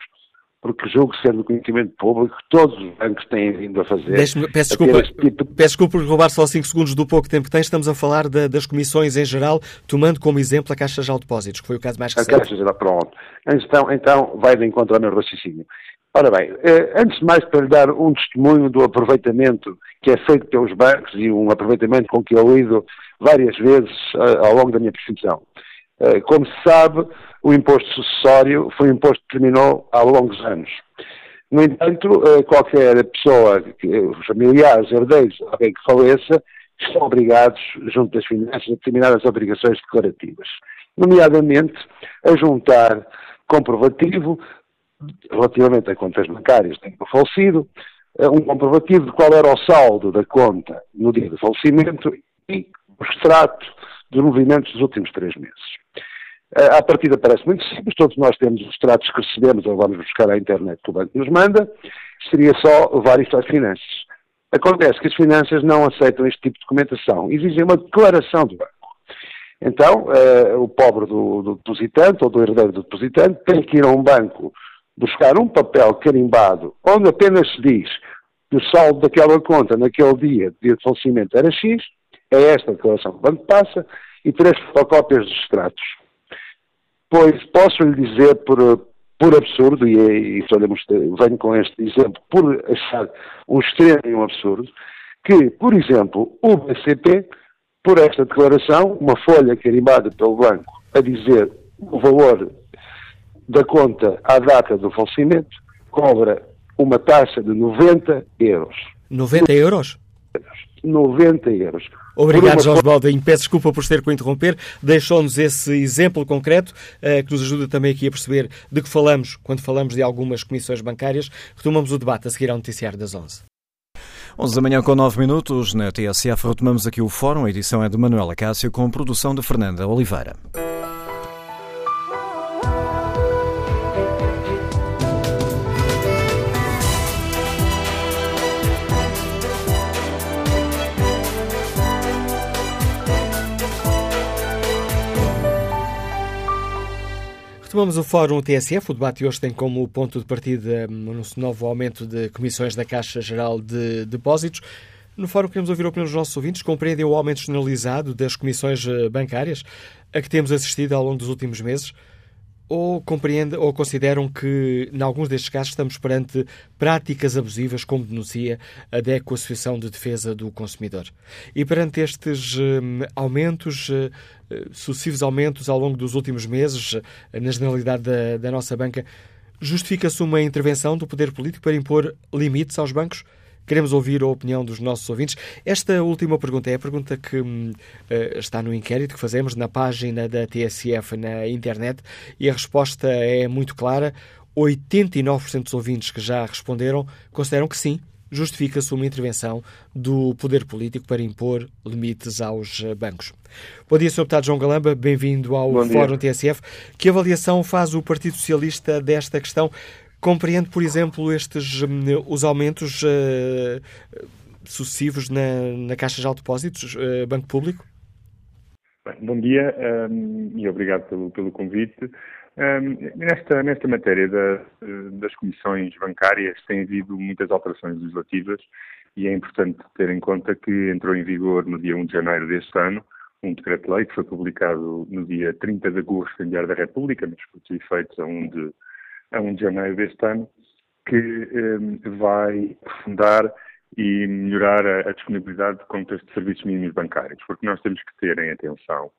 porque julgo ser do conhecimento público que todos os bancos têm vindo a fazer. Peço desculpa, tipo... peço desculpa por roubar só 5 segundos do pouco tempo que tem. Estamos a falar da, das comissões em geral, tomando como exemplo a Caixa Geral de Depósitos, que foi o caso mais recente. A Caixa Geral, pronto. Então, então vai de encontro ao meu raciocínio. Ora bem, eh, antes de mais para lhe dar um testemunho do aproveitamento que é feito pelos bancos e um aproveitamento com que eu lido várias vezes eh, ao longo da minha profissão. Eh, como se sabe, o imposto sucessório foi um imposto que terminou há longos anos. No entanto, qualquer pessoa, familiares, herdeiros, alguém que faleça, estão obrigados, junto das finanças, a determinadas obrigações declarativas. Nomeadamente, a juntar comprovativo relativamente a contas bancárias de falecido, eh, um comprovativo de qual era o saldo da conta no dia do falecimento e o extrato dos movimentos dos últimos três meses. A eh, partida parece muito simples, todos nós temos os tratos que recebemos ou vamos buscar à internet que o banco nos manda, seria só levar isto às finanças. Acontece que as finanças não aceitam este tipo de documentação, exigem uma declaração do banco. Então, uh, o pobre do, do, depositante ou do herdeiro do depositante tem que ir a um banco buscar um papel carimbado onde apenas se diz que o saldo daquela conta naquele dia, de falecimento, era X, é esta declaração que o banco passa, e três fotocópias dos extratos. Pois posso lhe dizer por, por absurdo, e, e venho com este exemplo, por achar um extremo e um absurdo, que, por exemplo, o BCP, por esta declaração, uma folha carimbada pelo banco a dizer o valor da conta à data do falecimento, cobra uma taxa de 90 euros. 90 euros? 90 euros. Obrigado, Jorge Baldinho. Peço desculpa por ter que o interromper. Deixou-nos esse exemplo concreto uh, que nos ajuda também aqui a perceber de que falamos quando falamos de algumas comissões bancárias. Retomamos o debate a seguir ao noticiário das 11. 11 da manhã com 9 minutos. Na TSF retomamos aqui o fórum. A edição é de Manuela Cássio com produção de Fernanda Oliveira. Retomamos o Fórum TSF. O debate hoje tem como ponto de partida um novo aumento de comissões da Caixa Geral de Depósitos. No Fórum queremos ouvir a opinião dos nossos ouvintes. Compreendem o aumento generalizado das comissões eh, bancárias a que temos assistido ao longo dos últimos meses? Ou compreendem ou consideram que, em alguns destes casos, estamos perante práticas abusivas, como denuncia a DECO, Associação de Defesa do Consumidor. E perante estes um, aumentos, uh, sucessivos aumentos ao longo dos últimos meses, uh, na generalidade da, da nossa banca, justifica-se uma intervenção do poder político para impor limites aos bancos? Queremos ouvir a opinião dos nossos ouvintes. Esta última pergunta é a pergunta que uh, está no inquérito que fazemos na página da TSF na internet e a resposta é muito clara. 89% dos ouvintes que já responderam consideram que sim, justifica-se uma intervenção do poder político para impor limites aos eh, bancos. Bom dia, Sr. Deputado João Galamba, bem-vindo ao Fórum TSF. Que avaliação faz o Partido Socialista desta questão? Compreende, por exemplo, estes hum, os aumentos uh, sucessivos na, na Caixa de Depósitos, uh, Banco Público? Bem, bom dia um, e obrigado pelo, pelo convite. Um, nesta, nesta matéria da, das comissões bancárias tem havido muitas alterações legislativas e é importante ter em conta que entrou em vigor no dia 1 de janeiro deste ano um decreto-lei que foi publicado no dia 30 de agosto em Diário da República, mas foi efeitos a 1 de a 1 de janeiro deste ano, que um, vai aprofundar e melhorar a, a, disponibilidade de contas de serviços mínimos bancários, porque nós temos que ter em atenção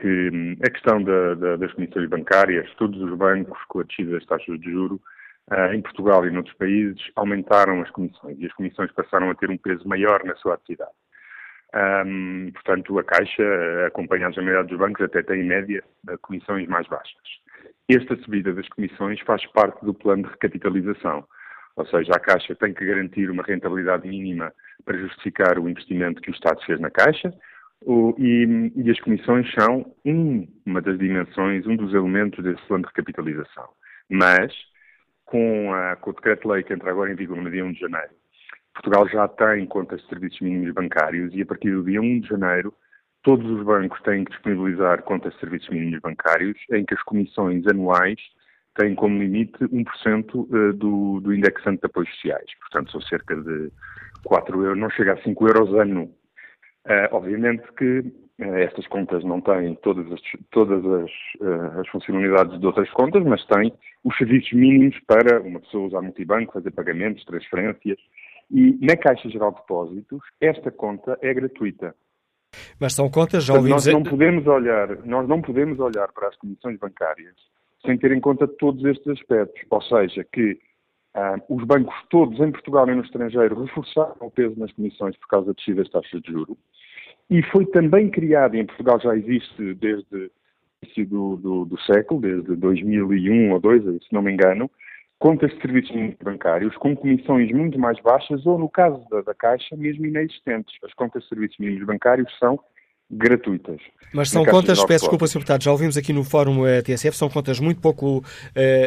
que um, a questão da, da, das comissões bancárias, todos os bancos com a descida das taxas de juro, uh, em Portugal e noutros países, aumentaram as comissões e as comissões passaram a ter um peso maior na sua atividade. Um, portanto, a Caixa, acompanhando a generalidade dos bancos, até tem em média comissões mais baixas. Esta subida das comissões faz parte do plano de recapitalização, ou seja, a Caixa tem que garantir uma rentabilidade mínima para justificar o investimento que o Estado fez na Caixa, e, e, as comissões são um, uma das dimensões, um dos elementos desse plano de recapitalização. Mas, com, a, com o decreto-lei que entra agora em vigor no dia 1 de janeiro, Portugal já tem contas de serviços mínimos bancários e a partir do dia 1 de janeiro todos os bancos têm que disponibilizar contas de serviços mínimos bancários, em que as comissões anuais têm como limite 1% eh, do, do indexante de apoios sociais. Portanto, são cerca de 4 euros, não chega a 5 euros ano. Uh, obviamente que uh, estas contas não têm todas, as, todas as, uh, as, funcionalidades de outras contas, mas têm os serviços mínimos para uma pessoa usar multibanco, fazer pagamentos, transferências. E na Caixa Geral de Depósitos, esta conta é gratuita. Mas são contas, já ouvimos... Nós não, podemos olhar, nós não podemos olhar para as comissões bancárias sem ter em conta todos estes aspectos. Ou seja, que ah, os bancos todos em Portugal e no estrangeiro reforçaram o peso nas comissões por causa de das taxas de juros. E foi também criado, e em Portugal já existe desde o início do, do, do século, desde 2001 ou 2002, se não me engano, contas de serviços bancários com comissões muito mais baixas ou, no caso da, da Caixa, mesmo inexistentes. As contas de serviços mínimos bancários são gratuitas. Mas são contas, peço desculpa, Sr. Deputado, já ouvimos aqui no Fórum uh, TSF, são contas muito pouco uh,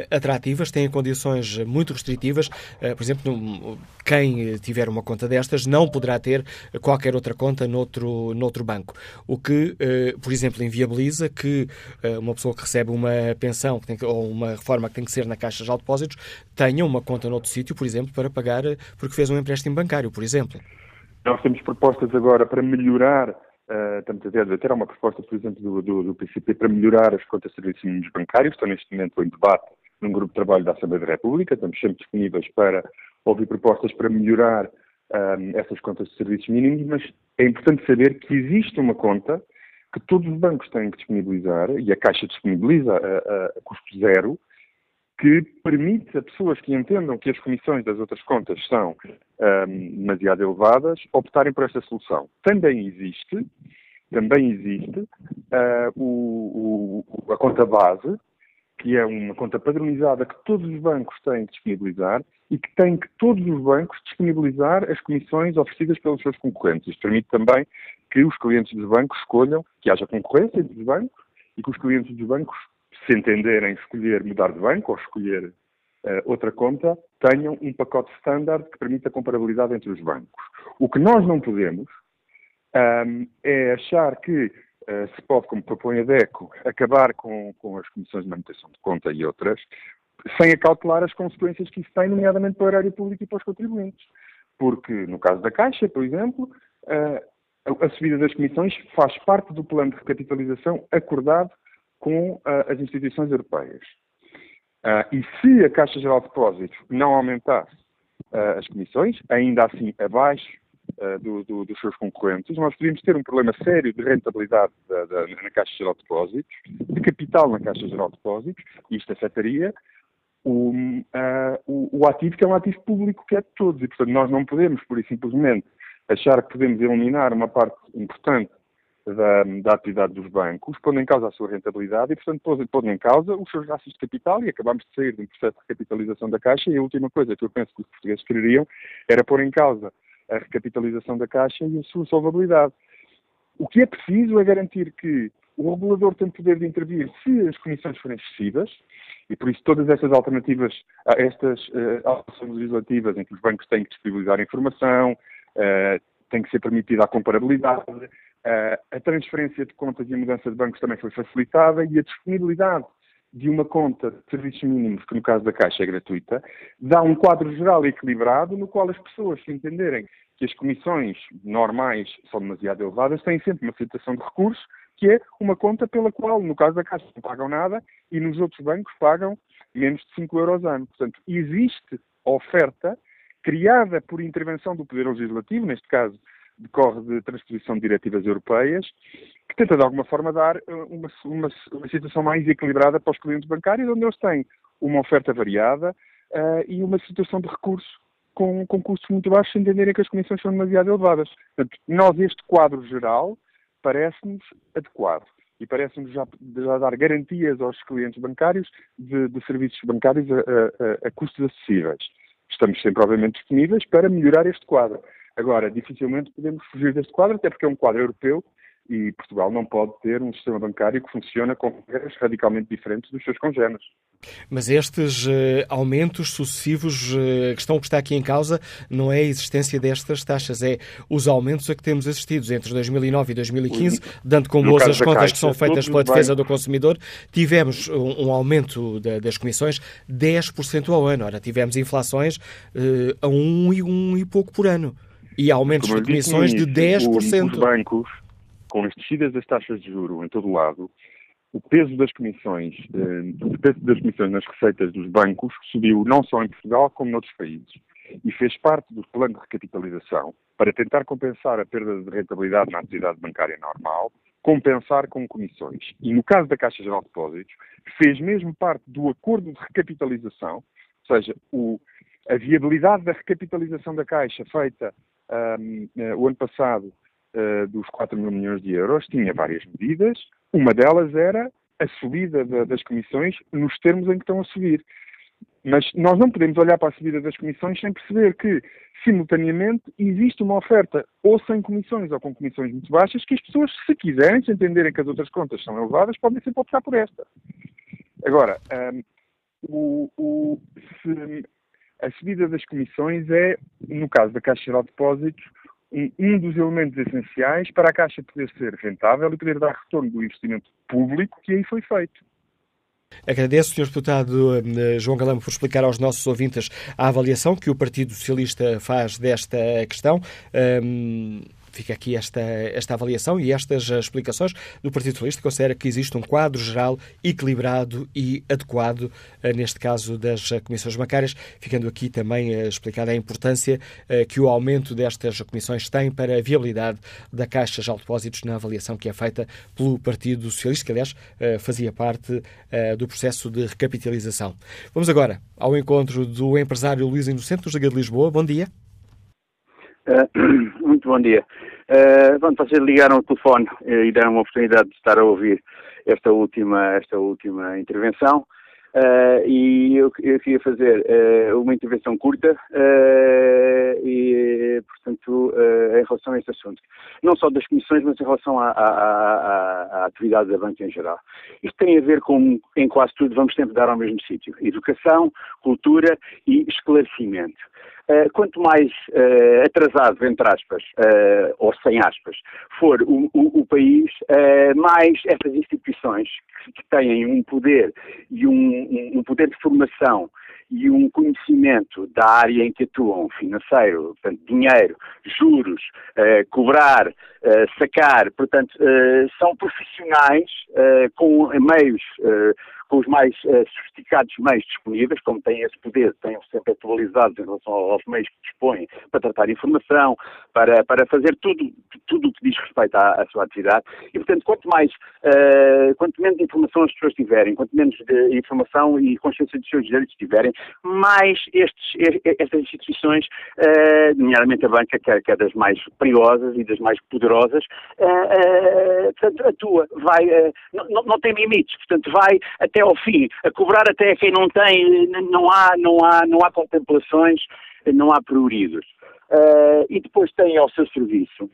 atrativas, têm condições muito restritivas. Uh, por exemplo, quem tiver uma conta destas não poderá ter qualquer outra conta noutro, noutro banco. O que, por exemplo, inviabiliza que uma pessoa que recebe uma pensão que que, ou uma reforma que tem que ser na Caixa de Depósitos tenha uma conta noutro sítio, por exemplo, para pagar porque fez um empréstimo bancário, por exemplo. Nós temos propostas agora para melhorar Uh, estamos a debater uma proposta, por exemplo, do, do, do, PCP para melhorar as contas de serviços mínimos bancários. Estou neste momento em debate num grupo de trabalho da Assembleia da República. Estamos sempre disponíveis para ouvir propostas para melhorar um, essas contas de serviços mínimos, mas é importante saber que existe uma conta que todos os bancos têm que disponibilizar e a Caixa disponibiliza a, a, a custo zero que permite a pessoas que entendam que as comissões das outras contas são um, demasiado elevadas optarem por esta solução. Também existe, também existe uh, o, o, a conta base, que é uma conta padronizada que todos os bancos têm que disponibilizar e que tem que todos os bancos disponibilizar as comissões oferecidas pelos seus concorrentes. Isto permite também que os clientes dos bancos escolham que haja concorrência entre os bancos e que os clientes dos bancos se entenderem escolher mudar de banco ou escolher uh, outra conta, tenham um pacote standard que permita a comparabilidade entre os bancos. O que nós não podemos um, ehm, é achar que uh, se pode, como propõe a DECO, acabar com, com as comissões de manutenção de conta e outras, sem acautelar as consequências que isso tem, nomeadamente para o erário público e para os contribuintes. Porque, no caso da Caixa, por exemplo, uh, a subida das comissões faz parte do plano de recapitalização acordado com uh, as instituições europeias. Uh, e se a Caixa Geral de Depósitos não aumentasse uh, as comissões, ainda assim abaixo do, do, dos seus concorrentes, nós poderíamos ter um problema sério de rentabilidade da, da, na Caixa Geral de Depósitos, de capital na Caixa Geral de Depósitos, e isto afetaria o, o, o ativo que é um ativo público que é de todos. E, portanto, nós não podemos, por e simplesmente, achar que podemos eliminar uma parte importante da, da, atividade dos bancos, pondo em causa a sua rentabilidade e, portanto, pondo em causa os seus gastos de capital e acabamos de sair de um processo de recapitalização da Caixa e a última coisa que eu penso que os portugueses quereriam era pôr em causa a recapitalização da Caixa e a sua solvabilidade. O que é preciso é garantir que o regulador tem poder de intervir se as comissões forem excessivas e por isso todas estas alternativas, estas uh, alterações legislativas em que os bancos têm que disponibilizar informação, uh, tem que ser permitida a comparabilidade, a transferência de contas e a mudança de bancos também foi facilitada e a disponibilidade de uma conta de serviços mínimos, que no caso da Caixa é gratuita, dá um quadro geral equilibrado no qual as pessoas, se entenderem que as comissões normais são demasiado elevadas, têm sempre uma situação de recurso, que é uma conta pela qual, no caso da Caixa, não pagam nada e nos outros bancos pagam menos de 5 euros ano. Portanto, existe oferta criada por intervenção do Poder Legislativo, neste caso decorre de transposição de diretivas europeias, que tenta de alguma forma dar eh, uma, uma, uma situação mais equilibrada para os clientes bancários, onde eles têm uma oferta variada uh, e uma situação de recurso com, com custos muito baixos, sem entenderem que as comissões são demasiado elevadas. Portanto, nós, este quadro geral, parece-nos adequado e parece-nos já, já, dar garantias aos clientes bancários de, de serviços bancários a, a, a custos acessíveis. Estamos sempre, obviamente, disponíveis para melhorar este quadro. Agora, dificilmente podemos fugir deste quadro, até porque é um quadro europeu e Portugal não pode ter um sistema bancário que funciona com regras radicalmente diferentes dos seus congêneres. Mas estes uh, aumentos sucessivos, uh, a questão que está aqui em causa não é a existência destas taxas, é os aumentos a que temos assistido entre 2009 e 2015, o, dando com boas as contas Caixa, que são feitas pela defesa do consumidor, tivemos um, um aumento da, das comissões 10% ao ano. Ora, tivemos inflações uh, a um e, um e pouco por ano. E aumentos de comissões de 10%. Os bancos, com as descidas das taxas de juro em todo o lado, o peso das comissões, eh, o peso das comissões nas receitas dos bancos subiu não só em Portugal como noutros países. E fez parte do plano de recapitalização para tentar compensar a perda de rentabilidade na atividade bancária normal, compensar com comissões. E no caso da Caixa Geral de Depósitos, fez mesmo parte do acordo de recapitalização, ou seja, o, a viabilidade da recapitalização da Caixa feita um, uh, o ano passado uh, dos 4 mil milhões de euros tinha várias medidas. Uma delas era a subida das comissões nos termos em que estão a subir. Mas nós não podemos olhar para a subida das comissões sem perceber que, simultaneamente, existe uma oferta ou sem comissões ou com comissões muito baixas que as pessoas, se quiserem, se entenderem que as outras contas são elevadas, podem sempre optar por esta. Agora, um, o, o, se, a subida das comissões é, no caso da Caixa Geral de Depósitos, um, dos elementos essenciais para a Caixa poder ser rentável e poder dar retorno do investimento público que aí foi feito. Agradeço, Sr. Deputado eh, João Galamba, por explicar aos nossos ouvintes a avaliação que o Partido Socialista faz desta questão. Um fica aqui esta, esta avaliação e estas explicações do Partido Socialista, considera que existe um quadro geral equilibrado e adequado, eh, neste caso das comissões bancárias, ficando aqui também eh, explicada a importância eh, que o aumento destas comissões tem para a viabilidade da Caixa de Depósitos na avaliação que é feita pelo Partido Socialista, que aliás fazia parte do processo de recapitalização. Vamos agora ao encontro do empresário Luís Inocente, Liga de Lisboa. Bom dia. Uh, muito bom dia. Uh, bom, vocês ligaram o telefone uh, e deram uma oportunidade de estar a ouvir esta última, esta última intervenção. Uh, e eu, eu, queria fazer uma intervenção curta e, portanto, em relação a este assunto. Não só das comissões, mas em relação à, à, à, atividade da banca em geral. Isto tem a ver com, em quase tudo, vamos sempre dar ao mesmo sítio. Educação, cultura e esclarecimento. Uh, quanto mais uh, atrasado, entre aspas, uh, ou sem aspas, for o, o, o país, mais estas instituições que, que, têm um poder e um, um, poder de formação e um conhecimento da área em que atuam, financeiro, portanto, dinheiro, juros, cobrar, sacar, portanto, são profissionais com meios com os mais uh, sofisticados meios disponíveis, como têm esse poder, têm sempre atualizados em relação aos meios que dispõem para tratar informação, para, para fazer tudo, tudo o que diz respeito à, à sua atividade. E, portanto, quanto mais, uh, quanto menos informação as pessoas tiverem, quanto menos de informação e consciência dos seus direitos tiverem, mais estes, estas instituições, nomeadamente a banca, que é, que é, das mais perigosas e das mais poderosas, portanto, atua, vai, não, não tem limites, portanto, vai até até ao fim, a cobrar até quem não tem, não há, não há, não há contemplações, não há prioridades. Uh, e depois tem ao seu serviço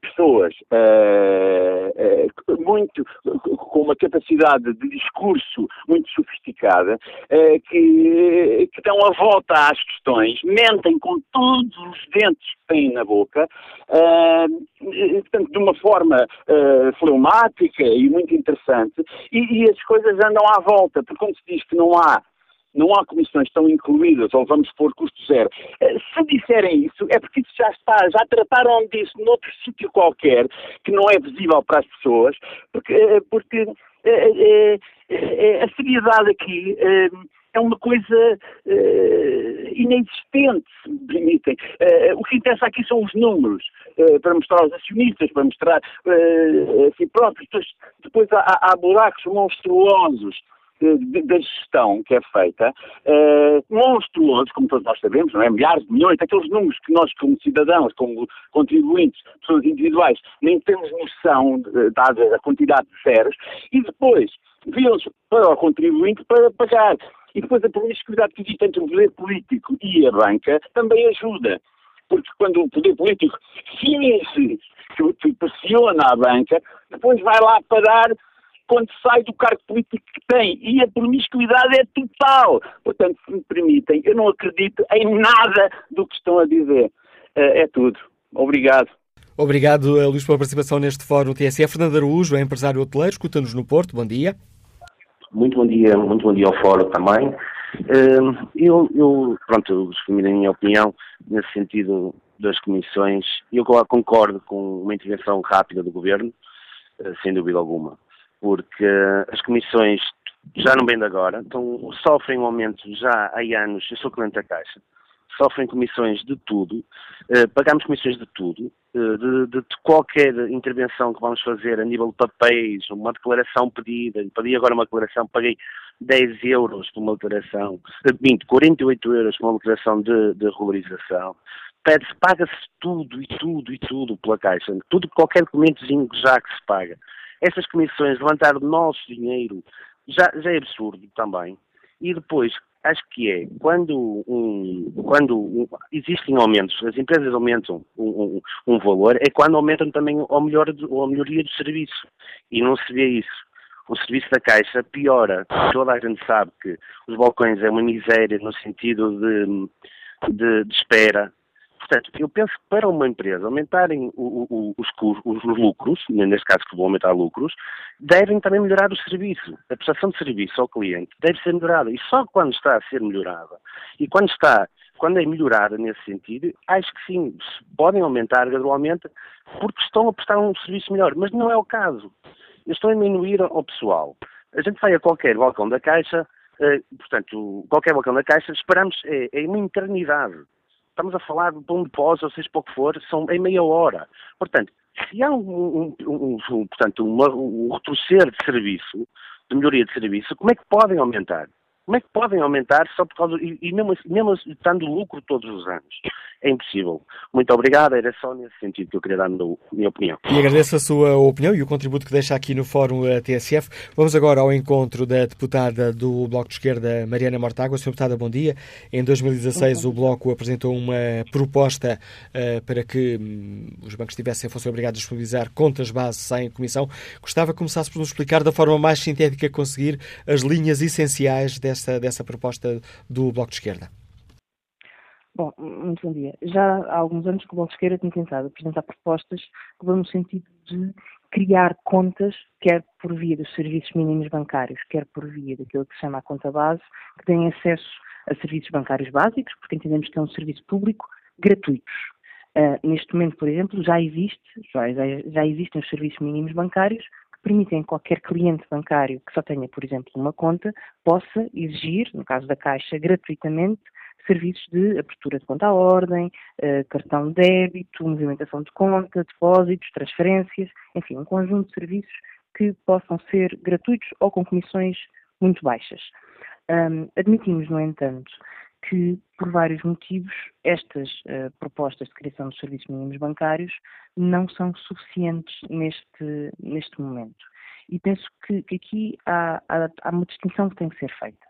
pessoas uh, uh, muito com uma capacidade de discurso muito sofisticada uh, que, que, dão a volta às questões, mentem com todos os dentes que têm na boca, portanto, de uma forma fleumática e muito interessante, e, e as coisas andam à volta, porque quando se diz que não há não há comissões tão incluídas ou vamos pôr custo zero. Eh, se disserem isso, é porque isso já está, já trataram disso noutro sítio qualquer, que não é visível para as pessoas, porque, eh, porque é, é, a seriedade aqui é uma coisa inexistente, se me permitem. o que interessa aqui são os números, para mostrar aos acionistas, para mostrar a si próprios. Depois, depois há, há buracos monstruosos da gestão que é feita, uh, monstruosos, como todos nós sabemos, não é? Milhares de milhões, aqueles números que nós, como cidadãos, como contribuintes, pessoas individuais, nem temos noção, dada a quantidade de zeros, e depois viam-se para o contribuinte para pagar. E depois a promiscuidade que existe entre o poder político e a banca também ajuda. Porque quando o poder político finge que pressiona a banca, depois vai lá parar quando sai do cargo político que tem. E a promiscuidade é total. Portanto, se me permitem, eu não acredito em nada do que estão a dizer. Eh, é tudo. Obrigado. Obrigado, eh, Luís, pela participação neste fórum TSE. Fernando Araújo é empresário hoteleiro, escuta-nos no Porto. Bom dia. Muito bom dia, muito bom dia ao fórum também. Eh, eu, eu pronto, exprimi a minha opinião nesse sentido das comissões. Eu concordo com uma intervenção rápida do Governo, sem dúvida alguma porque as comissões já não vêm de agora, então sofrem um aumento já há anos, eu sou cliente da Caixa, sofrem comissões de tudo, eh, pagamos comissões de tudo, eh, de, de, de, qualquer intervenção que vamos fazer a nível de papéis, uma declaração pedida, pedi agora uma declaração, paguei 10 euros por uma declaração, 20, eh, 48 euros por uma declaração de, de regularização, pede-se, paga-se tudo e tudo e tudo pela Caixa, tudo, qualquer documentozinho já que se paga essas comissões levantar o nosso dinheiro já, já é absurdo também. E depois, acho que é quando, um, quando um, existem aumentos, as empresas aumentam um, um, valor, é quando aumentam também a, melhor, a melhoria do serviço. E não se vê isso. O serviço da Caixa piora. Toda a gente sabe que os balcões é uma miséria no sentido de, de, de espera, Portanto, eu penso que para uma empresa aumentarem o, o, os, os, os, lucros, neste caso que vão aumentar lucros, devem também melhorar o serviço. A prestação de serviço ao cliente deve ser melhorada. E só quando está a ser melhorada e quando está quando é melhorada nesse sentido, acho que sim, podem aumentar gradualmente porque estão a prestar um serviço melhor. Mas não é o caso. Estão a diminuir ao pessoal. A gente vai a qualquer balcão da Caixa, eh, portanto, qualquer balcão da Caixa, esperamos, é, é uma eternidade estamos a falar de um depósito, ou seja, pouco for, são em meia hora. Portanto, se há um, um, um, um portanto, uma, um retroceder de serviço, de melhoria de serviço, como é que podem aumentar? Como é que podem aumentar só por causa. E, e mesmo, assim, mesmo assim, estando lucro todos os anos? É impossível. Muito obrigado, era só nesse sentido que eu queria dar a minha opinião. E agradeço a sua opinião e o contributo que deixa aqui no Fórum eh, TSF. Vamos agora ao encontro da deputada do Bloco de Esquerda, Mariana Mortágua. Senhora deputada, bom dia. Em 2016, o Bloco apresentou uma proposta uh, para que um, os bancos tivessem, fossem obrigados a disponibilizar contas base sem comissão. Gostava que começasse por nos explicar da forma mais sintética conseguir as linhas essenciais dessa dessa, dessa proposta do Bloco de Esquerda? Bom, muito bom dia. Já há alguns anos que o Bloco de Esquerda tem tentado apresentar propostas que vão no sentido de criar contas, quer por via dos serviços mínimos bancários, quer por via daquilo que se chama a conta base, que têm acesso a serviços bancários básicos, porque entendemos que é um serviço público, gratuitos. Uh, neste momento, por exemplo, já existe, já, já existem os serviços mínimos bancários permitem que qualquer cliente bancário que só tenha, por exemplo, uma conta, possa exigir, no caso da Caixa, gratuitamente, serviços de abertura de conta à ordem, eh, cartão de débito, movimentação de conta, depósitos, transferências, enfim, um conjunto de serviços que possam ser gratuitos ou com comissões muito baixas. Admitimos, no entanto, que, por vários motivos, estas uh, propostas de criação de serviços mínimos bancários não são suficientes neste, neste momento. E penso que, que aqui há, há, há, uma distinção que tem que ser feita.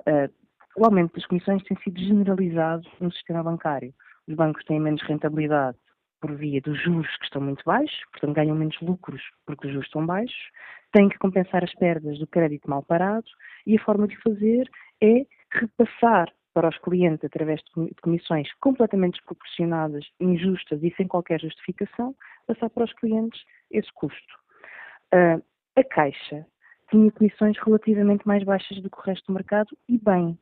Uh, o aumento das comissões tem sido generalizado no sistema bancário. Os bancos têm menos rentabilidade por via dos juros que estão muito baixos, portanto ganham menos lucros porque os juros estão baixos, têm que compensar as perdas do crédito mal parado e a forma de fazer é repassar para os clientes através de comissões completamente desproporcionadas, injustas e sem qualquer justificação, passar para os clientes esse custo. Uh, a Caixa tinha comissões relativamente mais baixas do que o resto do mercado e bem.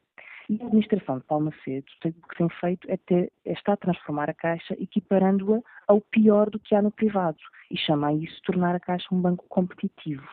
E a administração de Palmacedo o que tem feito é, ter, é estar a transformar a Caixa equiparando-a ao pior do que há no privado e chama a isso tornar a Caixa um banco competitivo.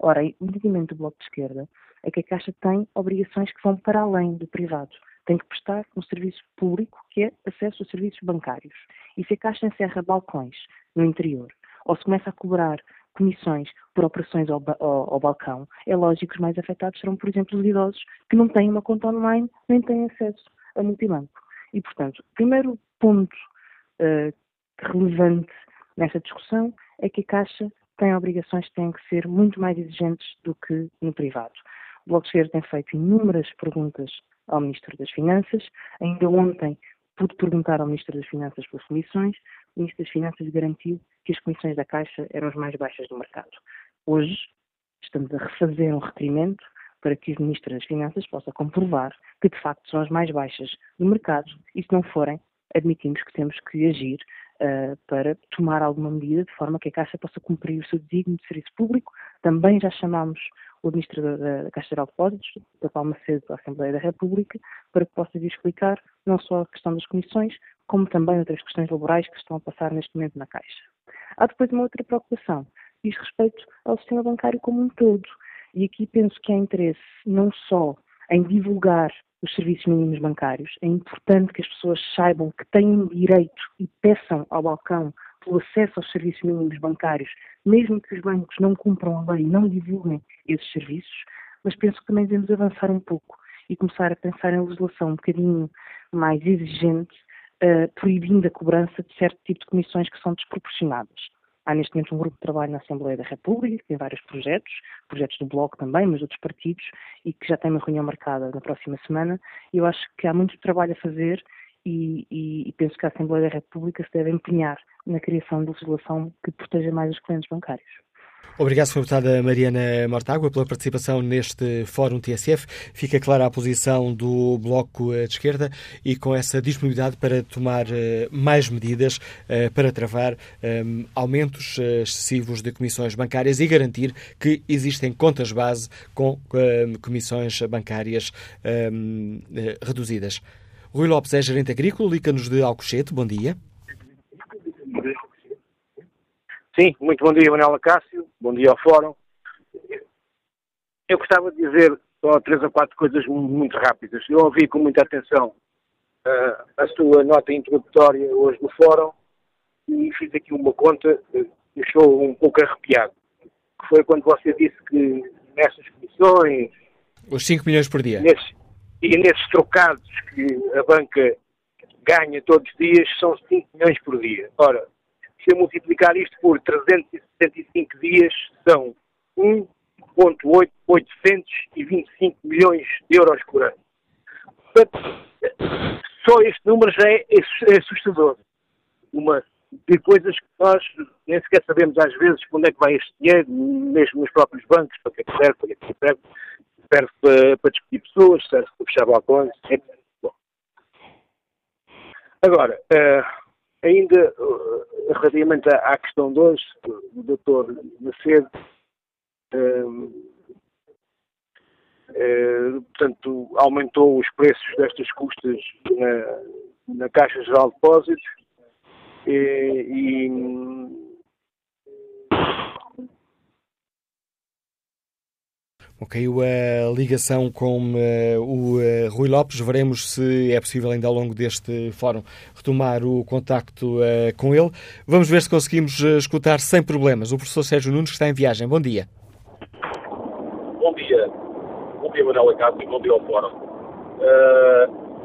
Ora, o entendimento do Bloco de Esquerda é que a Caixa tem obrigações que vão para além do privado tem que prestar um serviço público que é acesso a serviços bancários. E se a Caixa encerra balcões no interior ou se começa a cobrar comissões por operações ao, ao, ao, balcão, é lógico que os mais afetados serão, por exemplo, os idosos que não têm uma conta online nem têm acesso a multibanco. E, portanto, o primeiro ponto uh, relevante nessa discussão é que a Caixa tem obrigações que têm que ser muito mais exigentes do que no privado. O Bloco de Esquerda tem feito inúmeras perguntas ao Ministro das Finanças. Ainda ontem pude perguntar ao Ministro das Finanças pelas comissões. O Ministro das Finanças garantiu que as comissões da Caixa eram as mais baixas do mercado. Hoje estamos a refazer um requerimento para que o Ministro das Finanças possa comprovar que de facto são as mais baixas do mercado e se não forem, admitimos que temos que agir uh, para tomar alguma medida de forma que a Caixa possa cumprir o seu desígnio de serviço público. Também já chamamos o Administrador da Caixa Geral de Depósitos, da Palma Cedo à Assembleia da República, para que possa vir explicar não só a questão das comissões, como também outras questões laborais que estão a passar neste momento na Caixa. Há depois uma outra preocupação, diz respeito ao sistema bancário como um todo. E aqui penso que há interesse não só em divulgar os serviços mínimos bancários, é importante que as pessoas saibam que têm direito e peçam ao balcão o acesso aos serviços mínimos bancários, mesmo que os bancos não cumpram a lei e não divulguem esses serviços, mas penso que também devemos avançar um pouco e começar a pensar em legislação um bocadinho mais exigente, uh, proibindo a cobrança de certo tipo de comissões que são desproporcionadas. Há neste momento um grupo de trabalho na Assembleia da República, que tem vários projetos, projetos do Bloco também, mas outros partidos, e que já tem uma reunião marcada na próxima semana. Eu acho que há muito trabalho a fazer e, e, e, penso que a Assembleia da República se deve empenhar na criação de legislação que proteja mais os clientes bancários. Obrigado, Sra. Deputada Mariana Mortágua, pela participação neste Fórum TSF. Fica clara a posição do Bloco de Esquerda e com essa disponibilidade para tomar uh, mais medidas uh, para travar um, aumentos excessivos de comissões bancárias e garantir que existem contas base com comissões bancárias reduzidas. Rui Lopes é gerente agrícola, liga-nos de Alcochete. Bom dia. Sim, muito bom dia, Manuela Cássio. Bom dia ao Fórum. Eu gostava de dizer só três ou quatro coisas muito rápidas. Eu ouvi com muita atenção uh, a sua nota introdutória hoje no Fórum e fiz aqui uma conta que me deixou um pouco arrepiado. Que foi quando você disse que nessas comissões. Os 5 milhões por dia. Nesses, e nesses trocados que a banca ganha todos os dias são 5 milhões por dia. Ora, se eu multiplicar isto por 365 dias, são 1,825 milhões de euros por ano. Só este número já é, é assustador. Uma de coisas que nós nem sequer sabemos às vezes quando é que vai este dinheiro, mesmo nos próprios bancos, para que é que serve, para que é que serve serve para, para discutir pessoas, serve para fechar balcões, etc. Bom. Agora, uh, ainda uh, relativamente à, à, questão de hoje, o doutor Macedo, uh, portanto, aumentou os preços destas custas na, na Caixa Geral de Depósitos e, e Caiu a ligação com uh, o uh, Rui Lopes. Veremos se é possível ainda ao longo deste fórum retomar o contacto uh, com ele. Vamos ver se conseguimos escutar sem problemas o professor Sérgio Nunes, que está em viagem. Bom dia. Bom dia. Bom dia, Manuela Cássio. Bom dia ao fórum.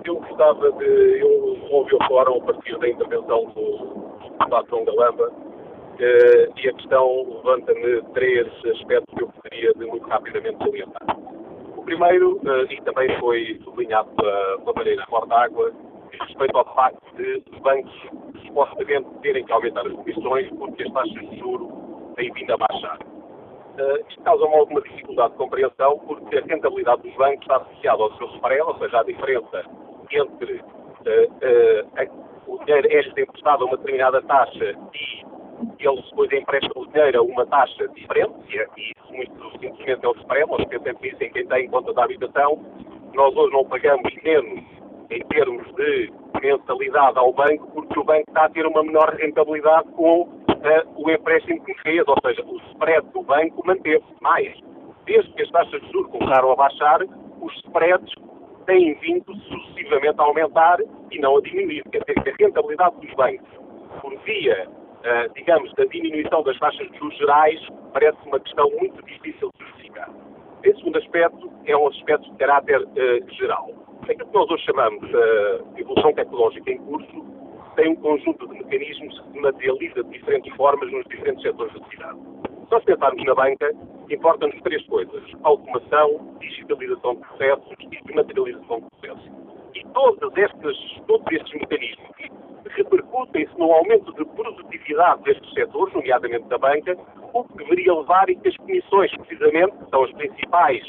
eu gostava de... Eu ouvi o fórum a partir da intervenção do João Galamba Uh, e a questão levanta-me três aspectos que eu poderia de muito rapidamente salientar. O primeiro, uh, e também foi sublinhado pela, pela Mareira Mortágua, diz respeito ao facto de os bancos supostamente terem que aumentar as comissões porque as taxas de juros têm vindo a baixar. Uh, isto causa-me alguma dificuldade de compreensão porque a rentabilidade dos bancos está associada ao seu spread, ou seja, a diferença entre a, o dinheiro é-lhes emprestado a uma determinada taxa e eles depois emprestam o dinheiro a uma taxa diferente, e isso muito simplesmente é o spread, nós pensamos nisso em quem tem conta da habitação, nós hoje não pagamos menos em termos de mensalidade ao banco, porque o banco está a ter uma menor rentabilidade com uh, o empréstimo que fez, ou seja, o spread do banco manteve-se mais. Desde que as taxas de juros começaram a baixar, os spreads têm vindo sucessivamente a aumentar e não a diminuir. Quer dizer a rentabilidade dos bancos, por via uh, digamos, da diminuição das taxas de juros gerais, parece uma questão muito difícil de justificar. Esse segundo aspecto é um aspecto de caráter uh, geral. Aquilo que nós hoje chamamos de uh, evolução tecnológica em curso tem um conjunto de mecanismos que se materializa de diferentes formas nos diferentes setores da cidade. Se nós pensarmos na banca, importam-nos três coisas: automação, digitalização de processos e materialização de processos. E todos estes mecanismos repercutem-se no aumento de produtividade destes setores, nomeadamente da banca, o que deveria levar a que as comissões, precisamente, que são os principais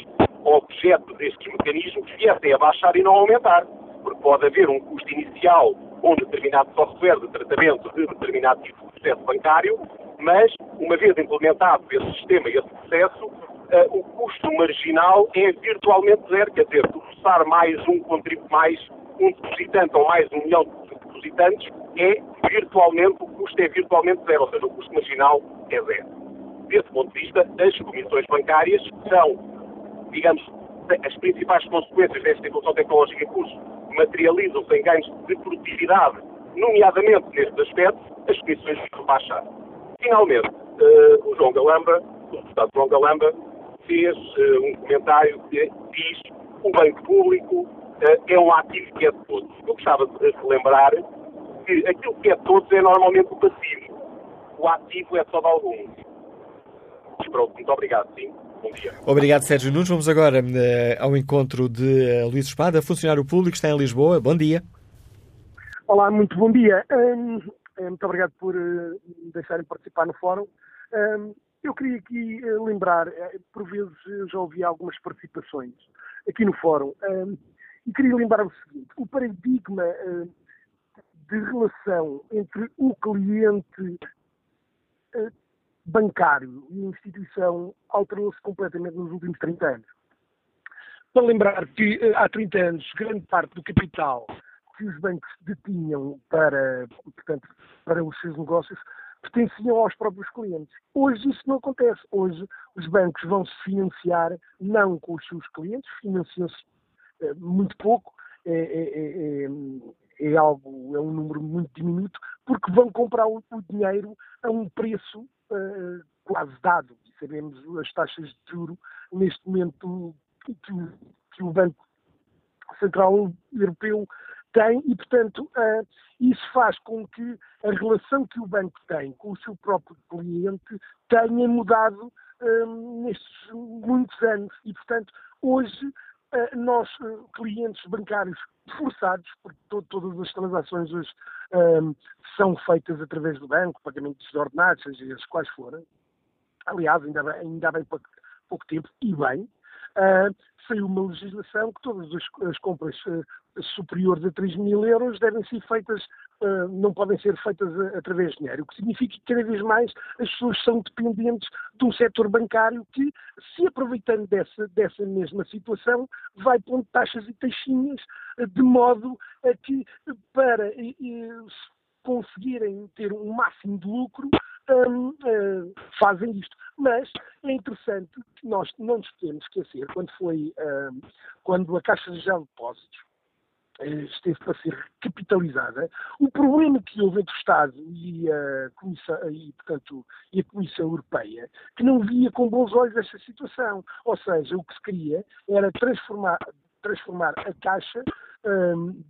objetos destes mecanismos, viessem a baixar e não aumentar. Porque pode haver um custo inicial com um determinado software de tratamento de determinado tipo de processo bancário, mas, uma vez implementado esse sistema e esse processo, uh, o custo marginal é virtualmente zero, quer dizer, processar mais um mais um depositante ou mais um milhão de depositantes é virtualmente, o custo é virtualmente zero, ou seja, o custo marginal é zero. Desse ponto de vista, as comissões bancárias são, digamos, as principais consequências desta evolução tecnológica em curso materializam-se em ganhos de produtividade, nomeadamente neste aspecto, as comissões baixar. Finalmente, uh, o João Galamba, o deputado João Galamba, fez uh, um comentário que diz o banco público é um ativo que é de todos. Eu gostava de lembrar que aquilo que é de todos é normalmente o passivo. o ativo é só de alguns. Mas pronto, muito obrigado, sim. Bom dia. Obrigado, Sérgio Nunes. Vamos agora uh, ao encontro de uh, Luís Espada, funcionário público, está em Lisboa. Bom dia. Olá, muito bom dia. Um, muito obrigado por uh, me deixarem participar no fórum. Um, eu queria aqui lembrar, por vezes já ouvi algumas participações aqui no fórum, um, e queria lembrar o seguinte: o paradigma de relação entre o cliente bancário e instituição alterou-se completamente nos últimos 30 anos. Para lembrar que eh, há 30 anos grande parte do capital que os bancos detinham para, portanto, para os seus negócios pertenciam aos próprios clientes. Hoje isso não acontece. Hoje os bancos vão se financiar não com os seus clientes, financiam-se eh, muito pouco, é, é, é, é, algo, é um número muito diminuto, porque vão comprar o, dinheiro a um preço uh, quase dado. Sabemos as taxas de juro neste momento que, que o Banco Central Europeu tem e, portanto, uh, isso faz com que a relação que o banco tem com o seu próprio cliente tenha mudado uh, nestes muitos anos e, portanto, hoje nós, clientes bancários forçados, porque to todas as transações hoje um, são feitas através do banco, pagamentos de ordenados, seja as quais forem. Aliás, ainda, bem, ainda bem pouco, pouco tempo, e bem, uh, saiu uma legislação que todas as, as compras uh, superiores a 3 mil euros devem ser feitas, uh, não podem ser feitas através de dinheiro, o que significa que cada vez mais as pessoas são dependentes de um setor bancário que, se aproveitando dessa, dessa mesma situação, vai pondo taxas e taxinhas uh, de modo a que, para conseguirem ter um máximo de lucro, um, uh, fazem isto. Mas é interessante que nós não nos podemos esquecer, quando foi, um, quando a Caixa de Depósitos uh, esteve para ser capitalizada, o problema que houve entre o Estado e a Comissão, e, portanto, e a Comissão Europeia, que não via com bons olhos esta situação. Ou seja, o que se queria era transformar, transformar a Caixa um,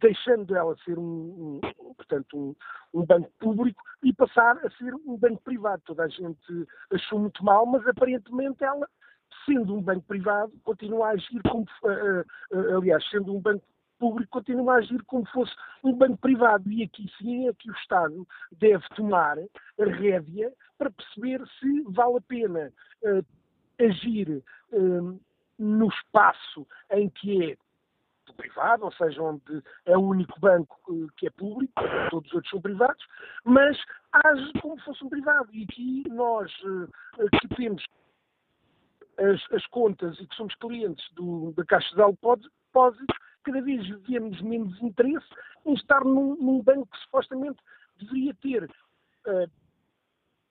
deixando ela ser um, um portanto, um, um, banco público e passar a ser um banco privado. Toda a gente achou muito mal, mas aparentemente ela, sendo um banco privado, continua a agir como, uh, uh, aliás, sendo um banco público, continua a agir como fosse um banco privado. E aqui sim é que o Estado deve tomar rédea para perceber se vale a pena uh, agir no espaço em que é privado, ou seja, onde é o único banco que é público, todos os outros são privados, mas age como se fosse um privado. E aqui nós eh, que temos as, as, contas e que somos clientes do, da Caixa de Depósitos, cada vez vemos menos interesse em estar num, num banco que supostamente deveria ter uh,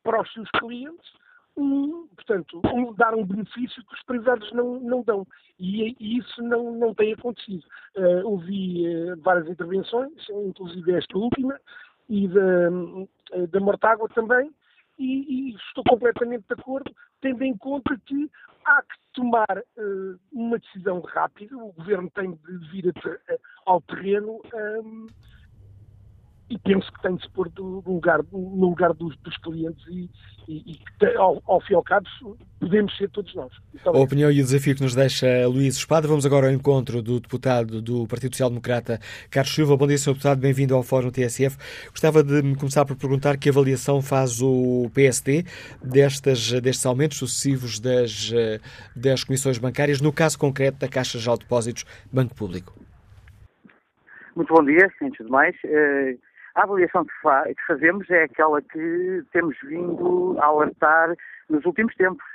para os seus clientes um, portanto, um, dar um benefício que os privados não, não dão. E, e isso não, não tem acontecido. Uh, ouvi uh, várias intervenções, inclusive esta última, e da, da Mortágua também, e, e, estou completamente de acordo, tendo em conta que há que tomar uh, uma decisão rápida, o Governo tem de vir a, ao terreno. Um, e penso que tem de se pôr no lugar, no lugar dos, dos clientes e, e, e ao, ao fim e ao cabo podemos ser todos nós. Então, a opinião e o desafio que nos deixa Luís Espada. Vamos agora ao encontro do deputado do Partido Social Democrata, Carlos Silva. Bom dia, Sr. Deputado, bem-vindo ao Fórum TSF. Gostava de começar por perguntar que avaliação faz o PSD destas, destes aumentos sucessivos das, das comissões bancárias, no caso concreto da Caixa de Depósitos Banco Público. Muito bom dia, antes de mais. Uh a avaliação que, fa que fazemos é aquela que temos vindo a alertar nos últimos tempos.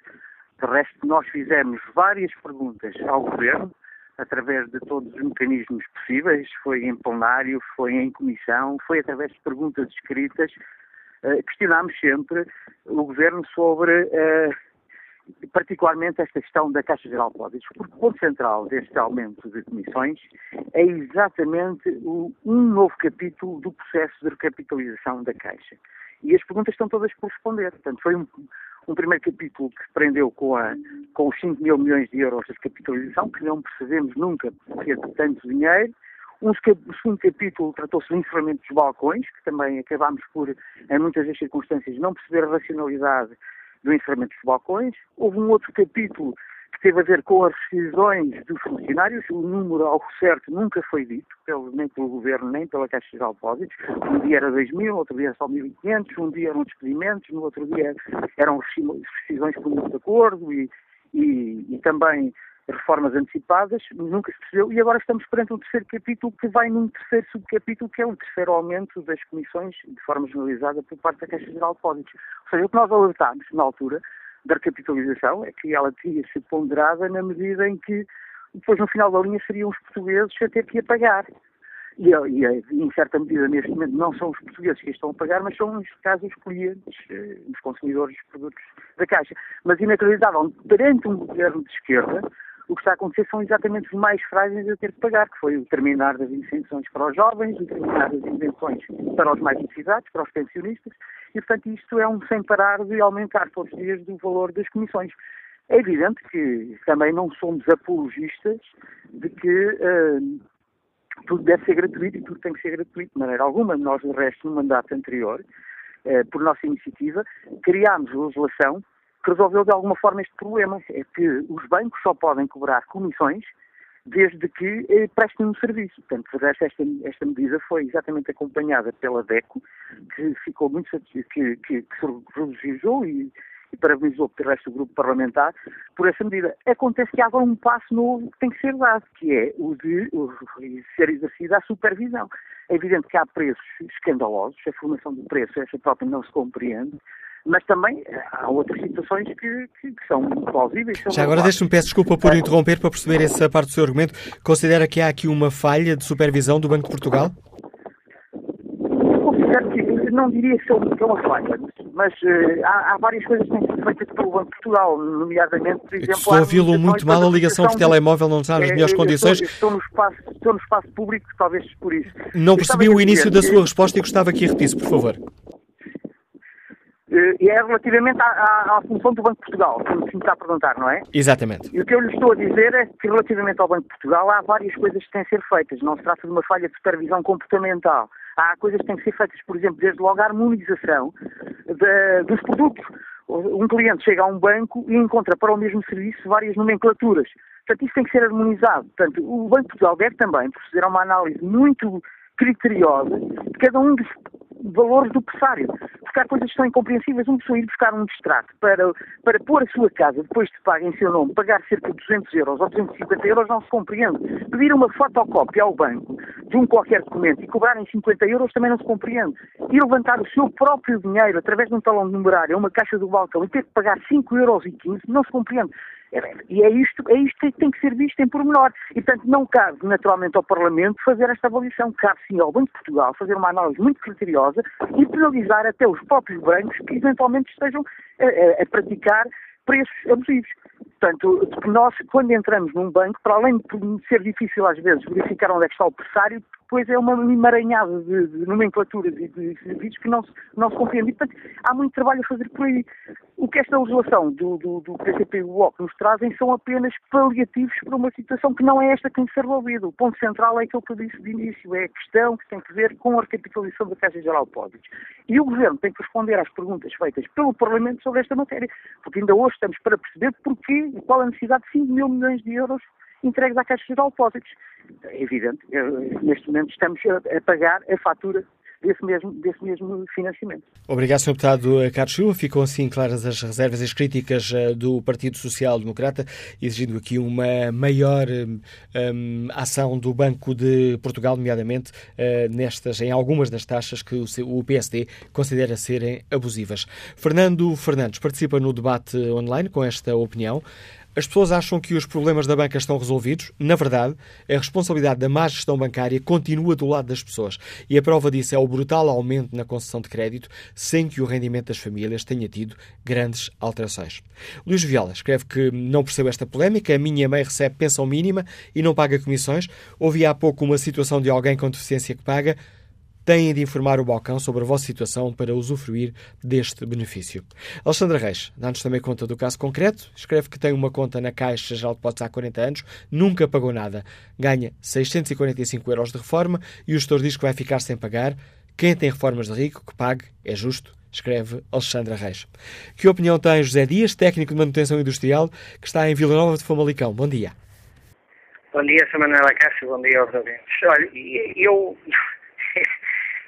De resto, nós fizemos várias perguntas ao Governo, através de todos os mecanismos possíveis, foi em plenário, foi em comissão, foi através de perguntas escritas. Uh, questionámos sempre o Governo sobre uh, particularmente esta questão da Caixa Geral de Depósitos, porque o ponto central deste aumento de comissões é exatamente o, um novo capítulo do processo de recapitalização da Caixa. E as perguntas estão todas por responder. Portanto, foi um, um primeiro capítulo que se prendeu com, a, com os 5 mil milhões de euros de recapitalização, que não percebemos nunca porque de tanto dinheiro. Um segundo capítulo tratou-se do encerramento dos balcões, que também acabámos por, em muitas das circunstâncias, não perceber a racionalidade do encerramento dos balcões. Houve um outro capítulo que teve a ver com as rescisões dos funcionários. O número ao certo nunca foi dito, pelo, nem pelo Governo, nem pela Caixa de Depósitos. Um dia era 2 mil, outro dia era só 1.500, um dia eram despedimentos, no outro dia eram rescisões por de acordo e, e, e também reformas antecipadas, nunca se percebeu, e agora estamos perante um terceiro capítulo que vai num terceiro subcapítulo, que é o terceiro aumento das comissões de forma generalizada por parte da Caixa Geral de Depósitos. Ou seja, o que nós alertámos na altura da recapitalização é que ela tinha ser ponderada na medida em que depois no final da linha seriam os portugueses a ter que a pagar. E, e, em certa medida, neste momento, não são os portugueses que estão a pagar, mas são, neste caso, os clientes, eh, os consumidores dos produtos da Caixa. Mas, inacreditável, perante um governo de esquerda, o que está a acontecer são exatamente os mais frágeis a ter que pagar, que foi o terminar das isenções para os jovens, o terminar das isenções para os mais necessitados, para os pensionistas, e portanto isto é um sem parar de aumentar todos os dias do valor das comissões. É evidente que também não somos apologistas de que uh, tudo deve ser gratuito e tudo tem que ser gratuito de maneira alguma. Nós, de resto, no mandato anterior, uh, por nossa iniciativa, criámos legislação que resolveu de alguma forma este problema. É que os bancos só podem cobrar comissões desde que eh, prestem um serviço. Portanto, esta, esta medida foi exatamente acompanhada pela DECO, que ficou muito que, que, que regozijou e, e parabenizou pelo resto do grupo parlamentar por essa medida. Acontece que há agora um passo novo que tem que ser dado, que é o de o, ser exercida a supervisão. É evidente que há preços escandalosos, a formação do preço, essa própria não se compreende, mas também eh, há outras situações que, que, que são plausíveis. Já agora deixe-me peço desculpa por interromper para perceber essa parte do seu argumento. Considera que há aqui uma falha de supervisão do Banco de Portugal? Eu considero que, não diria que é uma falha, mas uh, há, há, várias coisas que têm sido feitas pelo Banco de Portugal, nomeadamente, por exemplo... Estou a ouvi-lo muito mal, a ligação por telemóvel não está nas é, melhores condições. Estou, estou, no espaço, estou no espaço público, talvez por isso. Não percebi o início da sua resposta e gostava que a repetisse, por favor. Eh, e é relativamente à, à, à, função do Banco de Portugal, como se me está a perguntar, não é? Exatamente. E o que eu lhe estou a dizer é que, relativamente ao Banco de Portugal, há várias coisas que têm que ser feitas. Não se trata de uma falha de supervisão comportamental. Há coisas que têm que ser feitas, por exemplo, desde logo a harmonização de, dos produtos. Um cliente chega a um banco e encontra para o mesmo serviço várias nomenclaturas. Portanto, isso tem que ser harmonizado. Portanto, o Banco de Portugal deve também proceder a uma análise muito criteriosa de cada um dos valores do pressário. Porque há coisas que são incompreensíveis. Um pessoa ir buscar um distrato para, para pôr a sua casa, depois de pagar em seu nome, pagar cerca de 200 euros ou 250 euros, não se compreende. Pedir uma fotocópia ao banco de um qualquer documento e cobrarem 50 euros também não se compreende. E levantar o seu próprio dinheiro através de um talão de numerário uma caixa do balcão e ter que pagar 5 euros e 15 não se compreende. E é isto, é isto que tem que ser visto em pormenor. E, portanto, não cabe naturalmente ao Parlamento fazer esta avaliação. Cabe sim ao Banco de Portugal fazer uma análise muito criteriosa e penalizar até os próprios bancos que eventualmente estejam a, a, a praticar preços abusivos. Portanto, nós, quando entramos num banco, para além de ser difícil às vezes verificar onde é que está o pressário, depois é uma emaranhada de, de nomenclaturas e de serviços que não se, não se compreende. E, portanto, há muito trabalho a fazer por aí. O que esta legislação do, do, do PCP e do nos trazem são apenas paliativos para uma situação que não é esta que tem que ser resolvida. O ponto central é aquilo que eu disse de início, é a questão que tem que ver com a recapitalização da Caixa Geral de Depósitos. E o Governo tem que responder às perguntas feitas pelo Parlamento sobre esta matéria, porque ainda hoje estamos para perceber porquê e qual a necessidade de 5 mil milhões de euros entregues à Caixa de Depósitos. É evidente, neste momento estamos a, pagar a fatura desse mesmo, desse mesmo financiamento. Obrigado, Sr. Deputado Carlos Silva. Ficam assim claras as reservas e as críticas eh, do Partido Social Democrata, exigindo aqui uma maior um, hum, ação do Banco de Portugal, nomeadamente uh, nestas, em algumas das taxas que o PSD considera serem abusivas. Fernando Fernandes participa no debate online com esta opinião. As pessoas acham que os problemas da banca estão resolvidos. Na verdade, a responsabilidade da má gestão bancária continua do lado das pessoas. E a prova disso é o brutal aumento na concessão de crédito, sem que o rendimento das famílias tenha tido grandes alterações. Luís Viola escreve que não percebe esta polémica. A minha mãe recebe pensão mínima e não paga comissões. Ouvi há pouco uma situação de alguém com deficiência que paga. Têm de informar o balcão sobre a vossa situação para usufruir deste benefício. Alexandra Reis dá-nos também conta do caso concreto. Escreve que tem uma conta na Caixa Geral de Depósitos há 40 anos, nunca pagou nada. Ganha 645 euros de reforma e o gestor diz que vai ficar sem pagar. Quem tem reformas de rico, que pague, é justo escreve Alexandra Reis. Que opinião tem José Dias, técnico de manutenção industrial, que está em Vila Nova de Famalicão? Bom dia. Bom dia, Sra. Manuela Castro, bom dia aos ouvintes. Olha, eu...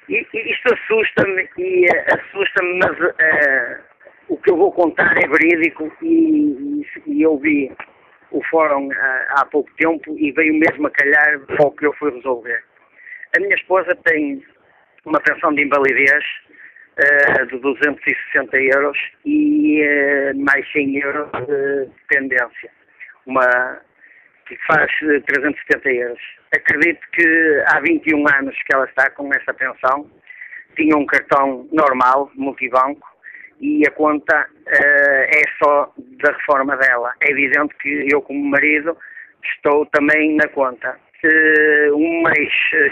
Isto assusta-me e eh, assusta-me, mas uh, o que eu vou contar é verídico e, e eu vi o fórum uh, há pouco tempo e veio mesmo a calhar para o que eu fui resolver. A minha esposa tem uma pensão de invalidez uh, de 260 euros e uh, mais 100 euros de dependência, uma, que faz 370 euros. Acredito que há 21 anos que ela está com essa pensão, tinha um cartão normal, multibanco, e a conta uh, é só da reforma dela. É evidente que eu, como marido, estou também na conta. Uh, um mais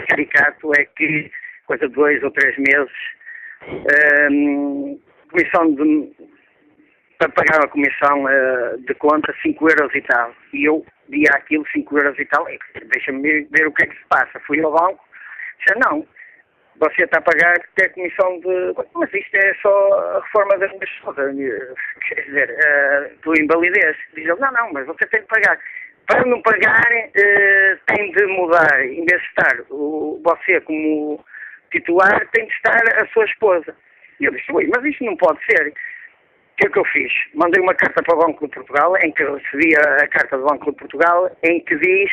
caricato é que, coisa de dois ou três meses, um, comissão de, para pagar a comissão uh, de conta 5 euros e tal. E eu via aquilo 5 euros e tal, deixa-me ver o que é que se passa. Fui ao banco, disse, não, você está a pagar até a comissão de... Mas isto é só a reforma das minhas quer dizer, uh, do invalidez. Diz ele, não, não, mas você tem de pagar. Para não pagar, uh, tem de mudar, em vez de estar o, você como titular tem de estar a sua esposa. E eu disse, ui, mas isto não pode ser. O que é que eu fiz? Mandei uma carta para o Banco de Portugal, em que recebi a carta do Banco de Portugal, em que diz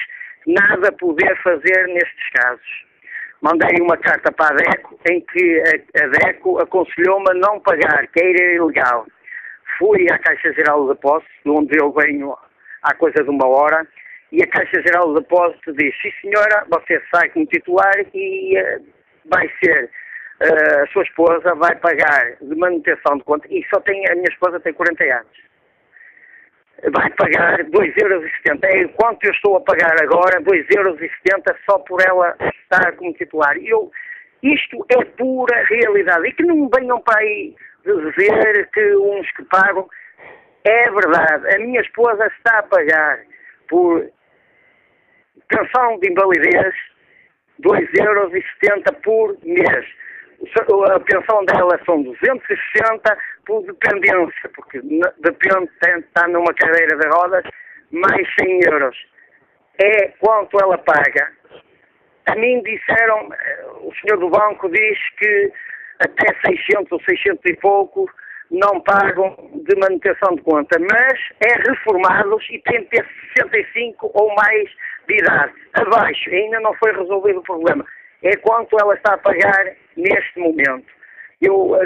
nada poder fazer nestes casos. Mandei uma carta para a DECO, em que a DECO aconselhou-me a não pagar, que era ilegal. Fui à Caixa Geral de Depósitos, de onde eu venho há coisa de uma hora, e a Caixa Geral de Depósitos disse, sim senhora, você sai como titular e eh, vai ser uh, a sua esposa vai pagar de manutenção de conta, e só tem, a minha esposa tem 40 anos, vai pagar 2,70 euros. É quanto eu estou a pagar agora, 2,70 euros só por ela estar como titular. Eu, isto é pura realidade. E que não venham para aí dizer que uns que pagam. É verdade. A minha esposa está a pagar por pensão de invalidez 2,70 euros por mês. A pensão dela são 260 por dependência, porque depende, está numa cadeira de rodas, mais 100 euros. É quanto ela paga. A mim disseram, eh, o senhor do banco diz que até 600 ou 600 e pouco não pagam de manutenção de conta, mas é reformados e tem de ter 65 ou mais de idade. Abaixo, ainda não foi resolvido o problema. É quanto ela está a pagar neste momento. Eu, uh,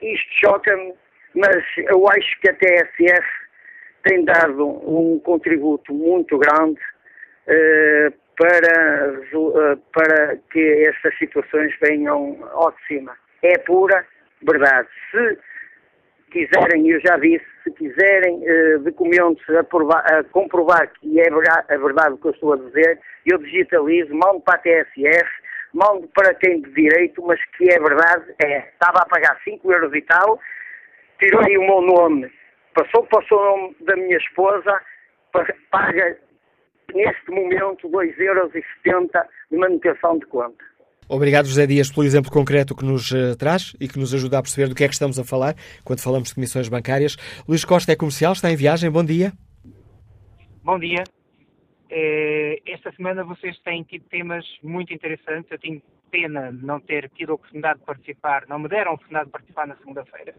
isto choca-me, mas eu acho que a TSF tem dado um contributo muito grande uh, para, uh, para que estas situações venham ao de cima. É pura verdade. Se quiserem, eu já disse, se quiserem uh, documentos a, provar, a, comprovar que é a verdade o que eu estou a dizer, eu digitalizo, mando para a TSF, mando para quem de direito, mas que é verdade, é, estava a pagar 5 euros e tal, tirei o meu nome, passou para o nome da minha esposa, paga neste momento 2,70 euros de manutenção de conta. Obrigado, José Dias, pelo exemplo concreto que nos uh, traz e que nos ajuda a perceber do que é que estamos a falar quando falamos de comissões bancárias. Luís Costa é comercial, está em viagem. Bom dia. Bom dia. Eh, esta semana vocês têm tido temas muito interessantes. Eu tenho pena de não ter tido a oportunidade de participar, não me deram a oportunidade de participar na segunda-feira.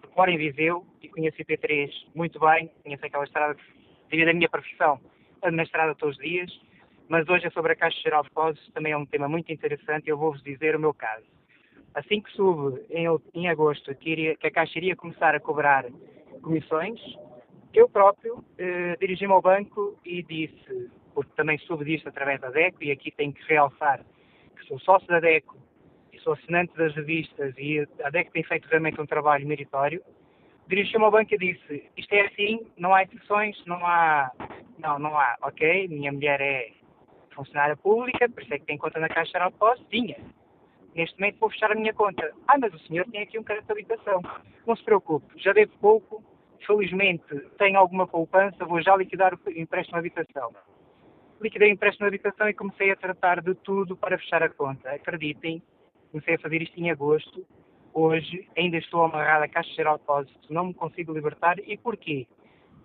Porque moro em Viseu e conheço a IP3 muito bem, conheço aquela estrada devido à minha profissão, ando na estrada todos os dias mas hoje é sobre a Caixa Geral de Depósitos, também é um tema muito interessante e eu vou-vos dizer o meu caso. Assim que soube em, em agosto que, iria, que, a Caixa iria começar a cobrar comissões, eu próprio eh, dirigi-me ao banco e disse, porque também soube disto através da DECO, e aqui tenho que realçar que sou sócio da DECO e sou assinante das revistas e a DECO tem feito realmente um trabalho meritório, dirigi-me ao banco e disse, isto é assim, não há exceções, não há, não, não há, ok, minha mulher é funcionária pública, por isso é que tem conta na Caixa Geral de Depósitos, tinha. neste momento vou fechar a minha conta. Ah, mas o senhor tem aqui um crédito de habitação. Não se preocupe, já devo pouco, felizmente tenho alguma poupança, vou já liquidar o empréstimo de habitação. Liquidei o empréstimo de habitação e comecei a tratar de tudo para fechar a conta. Acreditem, comecei a fazer isto em agosto. Hoje ainda estou amarrado à Caixa Geral de Depósitos, não me consigo libertar. E porquê?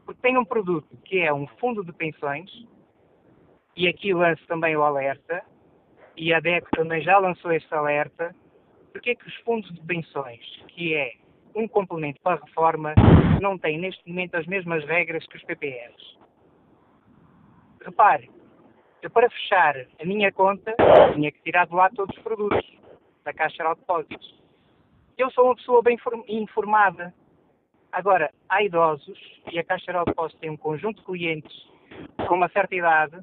Porque tenho um produto que é um fundo de pensões, e aqui lanço também o alerta, e a DEC também já lançou este alerta, porque é que os fundos de pensões, que é um complemento para a reforma, não têm neste momento as mesmas regras que os PPRs. Repare, eu para fechar a minha conta tinha que tirar de lá todos os produtos da Caixa de Depósitos. Eu sou uma pessoa bem informada. Agora, há idosos, e a Caixa de Depósitos tem um conjunto de clientes com uma certa idade,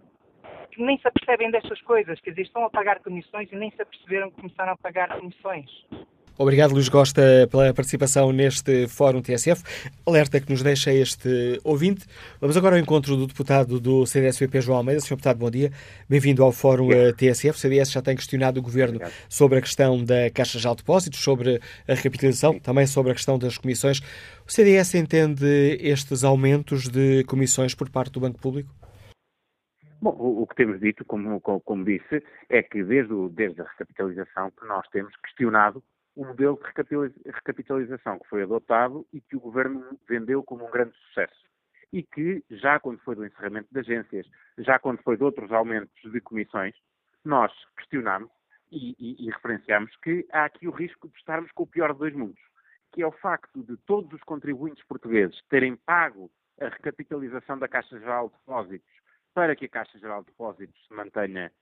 que nem se apercebem destas coisas, quer dizer, estão a pagar comissões e nem se aperceberam que começaram a pagar comissões. Obrigado, Luís Gosta, pela participação neste Fórum TSF. Alerta que nos deixa este ouvinte. Vamos agora ao encontro do deputado do CDS-PP, João Almeida. Sr. deputado, bom dia. Bem-vindo ao Fórum eh, TSF. O CDS já tem questionado o Governo Obrigado. sobre a questão da Caixa de Depósitos, sobre a recapitalização, Sim. também sobre a questão das comissões. O CDS entende estes aumentos de comissões por parte do Banco Público? Bom, o, o, que temos dito, como, como, como, disse, é que desde, o, desde a recapitalização que nós temos questionado o modelo de recapitalização que foi adotado e que o Governo vendeu como um grande sucesso. E que, já quando foi do encerramento de agências, já quando foi de outros aumentos de comissões, nós questionamos e, e, e referenciamos que há aqui o risco de estarmos com o pior de dois mundos, que é o facto de todos os contribuintes portugueses terem pago a recapitalização da Caixa Geral de Depósitos para que a Caixa Geral de Depósitos se mantenha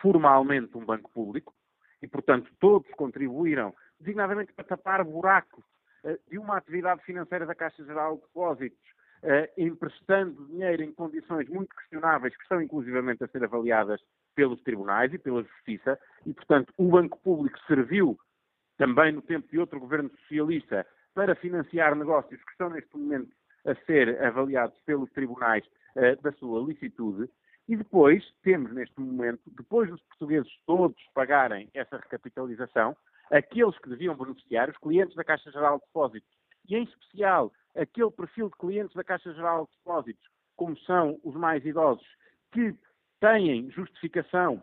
formalmente um banco público e, portanto, todos contribuíram designadamente para tapar buracos uh, de uma atividade financeira da Caixa Geral de Depósitos, uh, emprestando dinheiro em condições muito questionáveis, que estão inclusivamente a ser avaliadas pelos tribunais e pela Justiça, e, portanto, o Banco Público serviu também no tempo de outro governo socialista para financiar negócios que estão neste momento a ser avaliados pelos tribunais uh, da sua licitude. E depois temos, neste momento, depois dos portugueses todos pagarem essa recapitalização, aqueles que deviam beneficiar, os clientes da Caixa Geral de Depósitos, e em especial aquele perfil de clientes da Caixa Geral de Depósitos, como são os mais idosos, que têm justificação,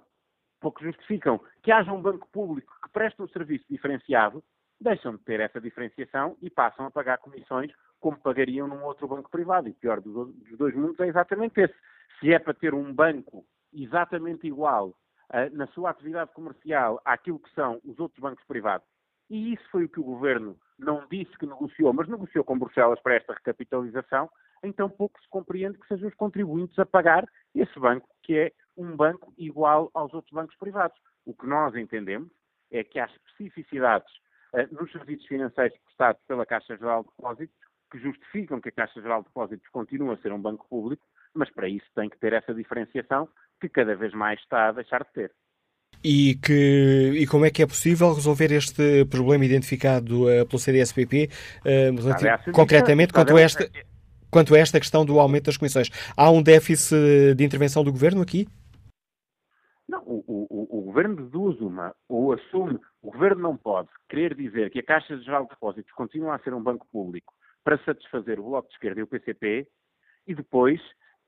ou que justificam que haja um banco público que preste um serviço diferenciado, deixam de ter essa diferenciação e passam a pagar comissões como pagariam num outro banco privado. E o pior dos dois mundos é exatamente esse. Se é para ter um banco exatamente igual uh, na sua atividade comercial àquilo que são os outros bancos privados, e isso foi o que o governo não disse que negociou, mas negociou com Bruxelas para esta recapitalização, então pouco se compreende que sejam os contribuintes a pagar esse banco, que é um banco igual aos outros bancos privados. O que nós entendemos é que há especificidades uh, nos serviços financeiros prestados pela Caixa Geral de Depósitos que justificam que a Caixa Geral de Depósitos continue a ser um banco público, mas para isso tem que ter essa diferenciação que cada vez mais está a deixar de ter. E, que, e como é que é possível resolver este problema identificado uh, pelo CDSPP, uh, concretamente quanto a, esta, quanto a esta questão do aumento das comissões? Há um déficit de intervenção do Governo aqui? Não, o, o, o, Governo deduz uma, ou assume, o Governo não pode querer dizer que a Caixa Geral de Depósitos continua a ser um banco público para satisfazer o Bloco de Esquerda e o PCP e depois,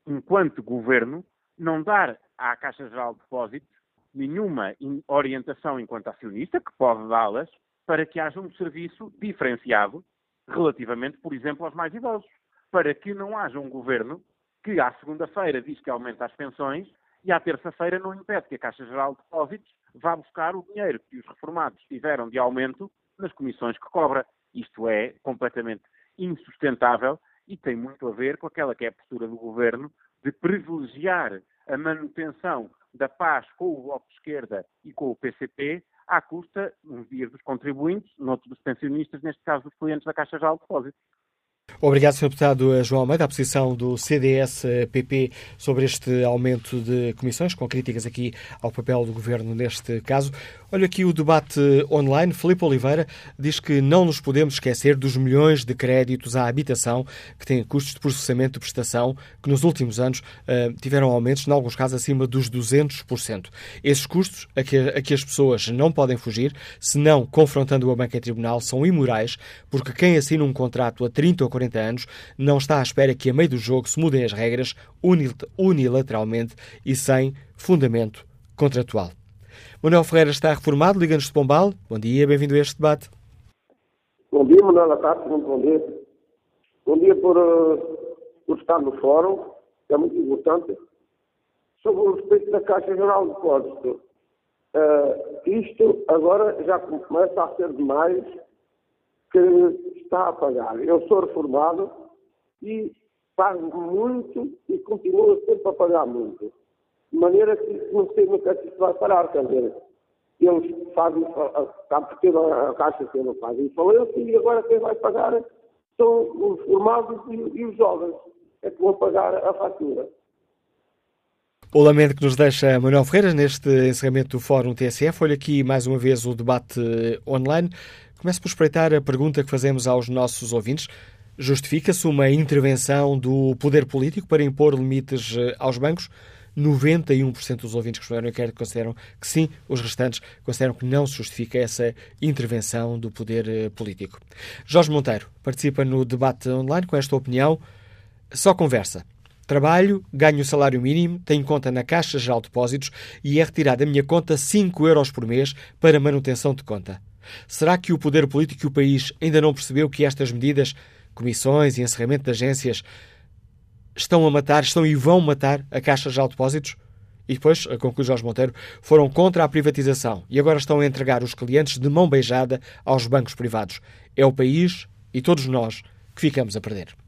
enquanto Governo, não dar à Caixa Geral de Depósitos nenhuma orientação enquanto acionista, que pode dá-las, para que haja um serviço diferenciado relativamente, por exemplo, aos mais idosos. Para que não haja um governo que à segunda-feira diz que aumenta as pensões e à terça-feira não impede que a Caixa Geral de Depósitos vá buscar o dinheiro que os reformados tiveram de aumento nas comissões que cobra. Isto é completamente insustentável e tem muito a ver com aquela que é a postura do governo de privilegiar a manutenção da paz com o Bloco de Esquerda e com o PCP à custa, uns dias dos contribuintes, noutros dos pensionistas, neste caso dos clientes da Caixa Geral de Depósitos. Obrigado, Sr. Deputado João Almeida. A posição do CDS-PP sobre este aumento de comissões, com críticas aqui ao papel do Governo neste caso. Olha aqui o debate online. Filipe Oliveira diz que não nos podemos esquecer dos milhões de créditos à habitação que têm custos de processamento de prestação que nos últimos anos uh, tiveram aumentos, em alguns casos acima dos 200%. Esses custos a que, a que as pessoas não podem fugir, se não confrontando a banca em tribunal, são imorais, porque quem assina um contrato a 30 ou 40 anos não está à espera que a meio do jogo se mudem as regras unilateralmente e sem fundamento contratual. Manuel Ferreira está reformado, liga-nos de Pombal. Bom dia, bem-vindo a este debate. Bom dia, Manuel Acácio, muito bom dia. Bom dia por, uh, por estar no fórum, que é muito importante. Sobre o respeito da Caixa Geral de Depósitos, uh, isto agora já começa a ser demais que está a pagar. Eu sou reformado e pago muito e continuo sempre a pagar muito. De maneira que não sei no que é vai parar, quer dizer, eles fazem, porque a Caixa que não fazem falência e agora quem vai pagar são os formados e, e os jovens, é que vão pagar a fatura. O lamento que nos deixa Manuel Ferreira neste encerramento do Fórum TSF. Olha aqui mais uma vez o debate online. Começo por espreitar a pergunta que fazemos aos nossos ouvintes. Justifica-se uma intervenção do poder político para impor limites eh, aos bancos? 91% dos ouvintes que responderam inquérito consideram que sim, os restantes consideram que não se justifica essa intervenção do poder eh, político. Jorge Monteiro participa no debate online com esta opinião. Só conversa. Trabalho, ganho o salário mínimo, tenho conta na Caixa Geral de Depósitos e é retirado da minha conta 5 euros por mês para manutenção de conta. Será que o poder político e o país ainda não percebeu que estas medidas, comissões e encerramento de agências, estão a matar, estão e vão matar a Caixa de Depósitos? E depois, conclui Jorge Monteiro, foram contra a privatização e agora estão a entregar os clientes de mão beijada aos bancos privados. É o país e todos nós que ficamos a perder.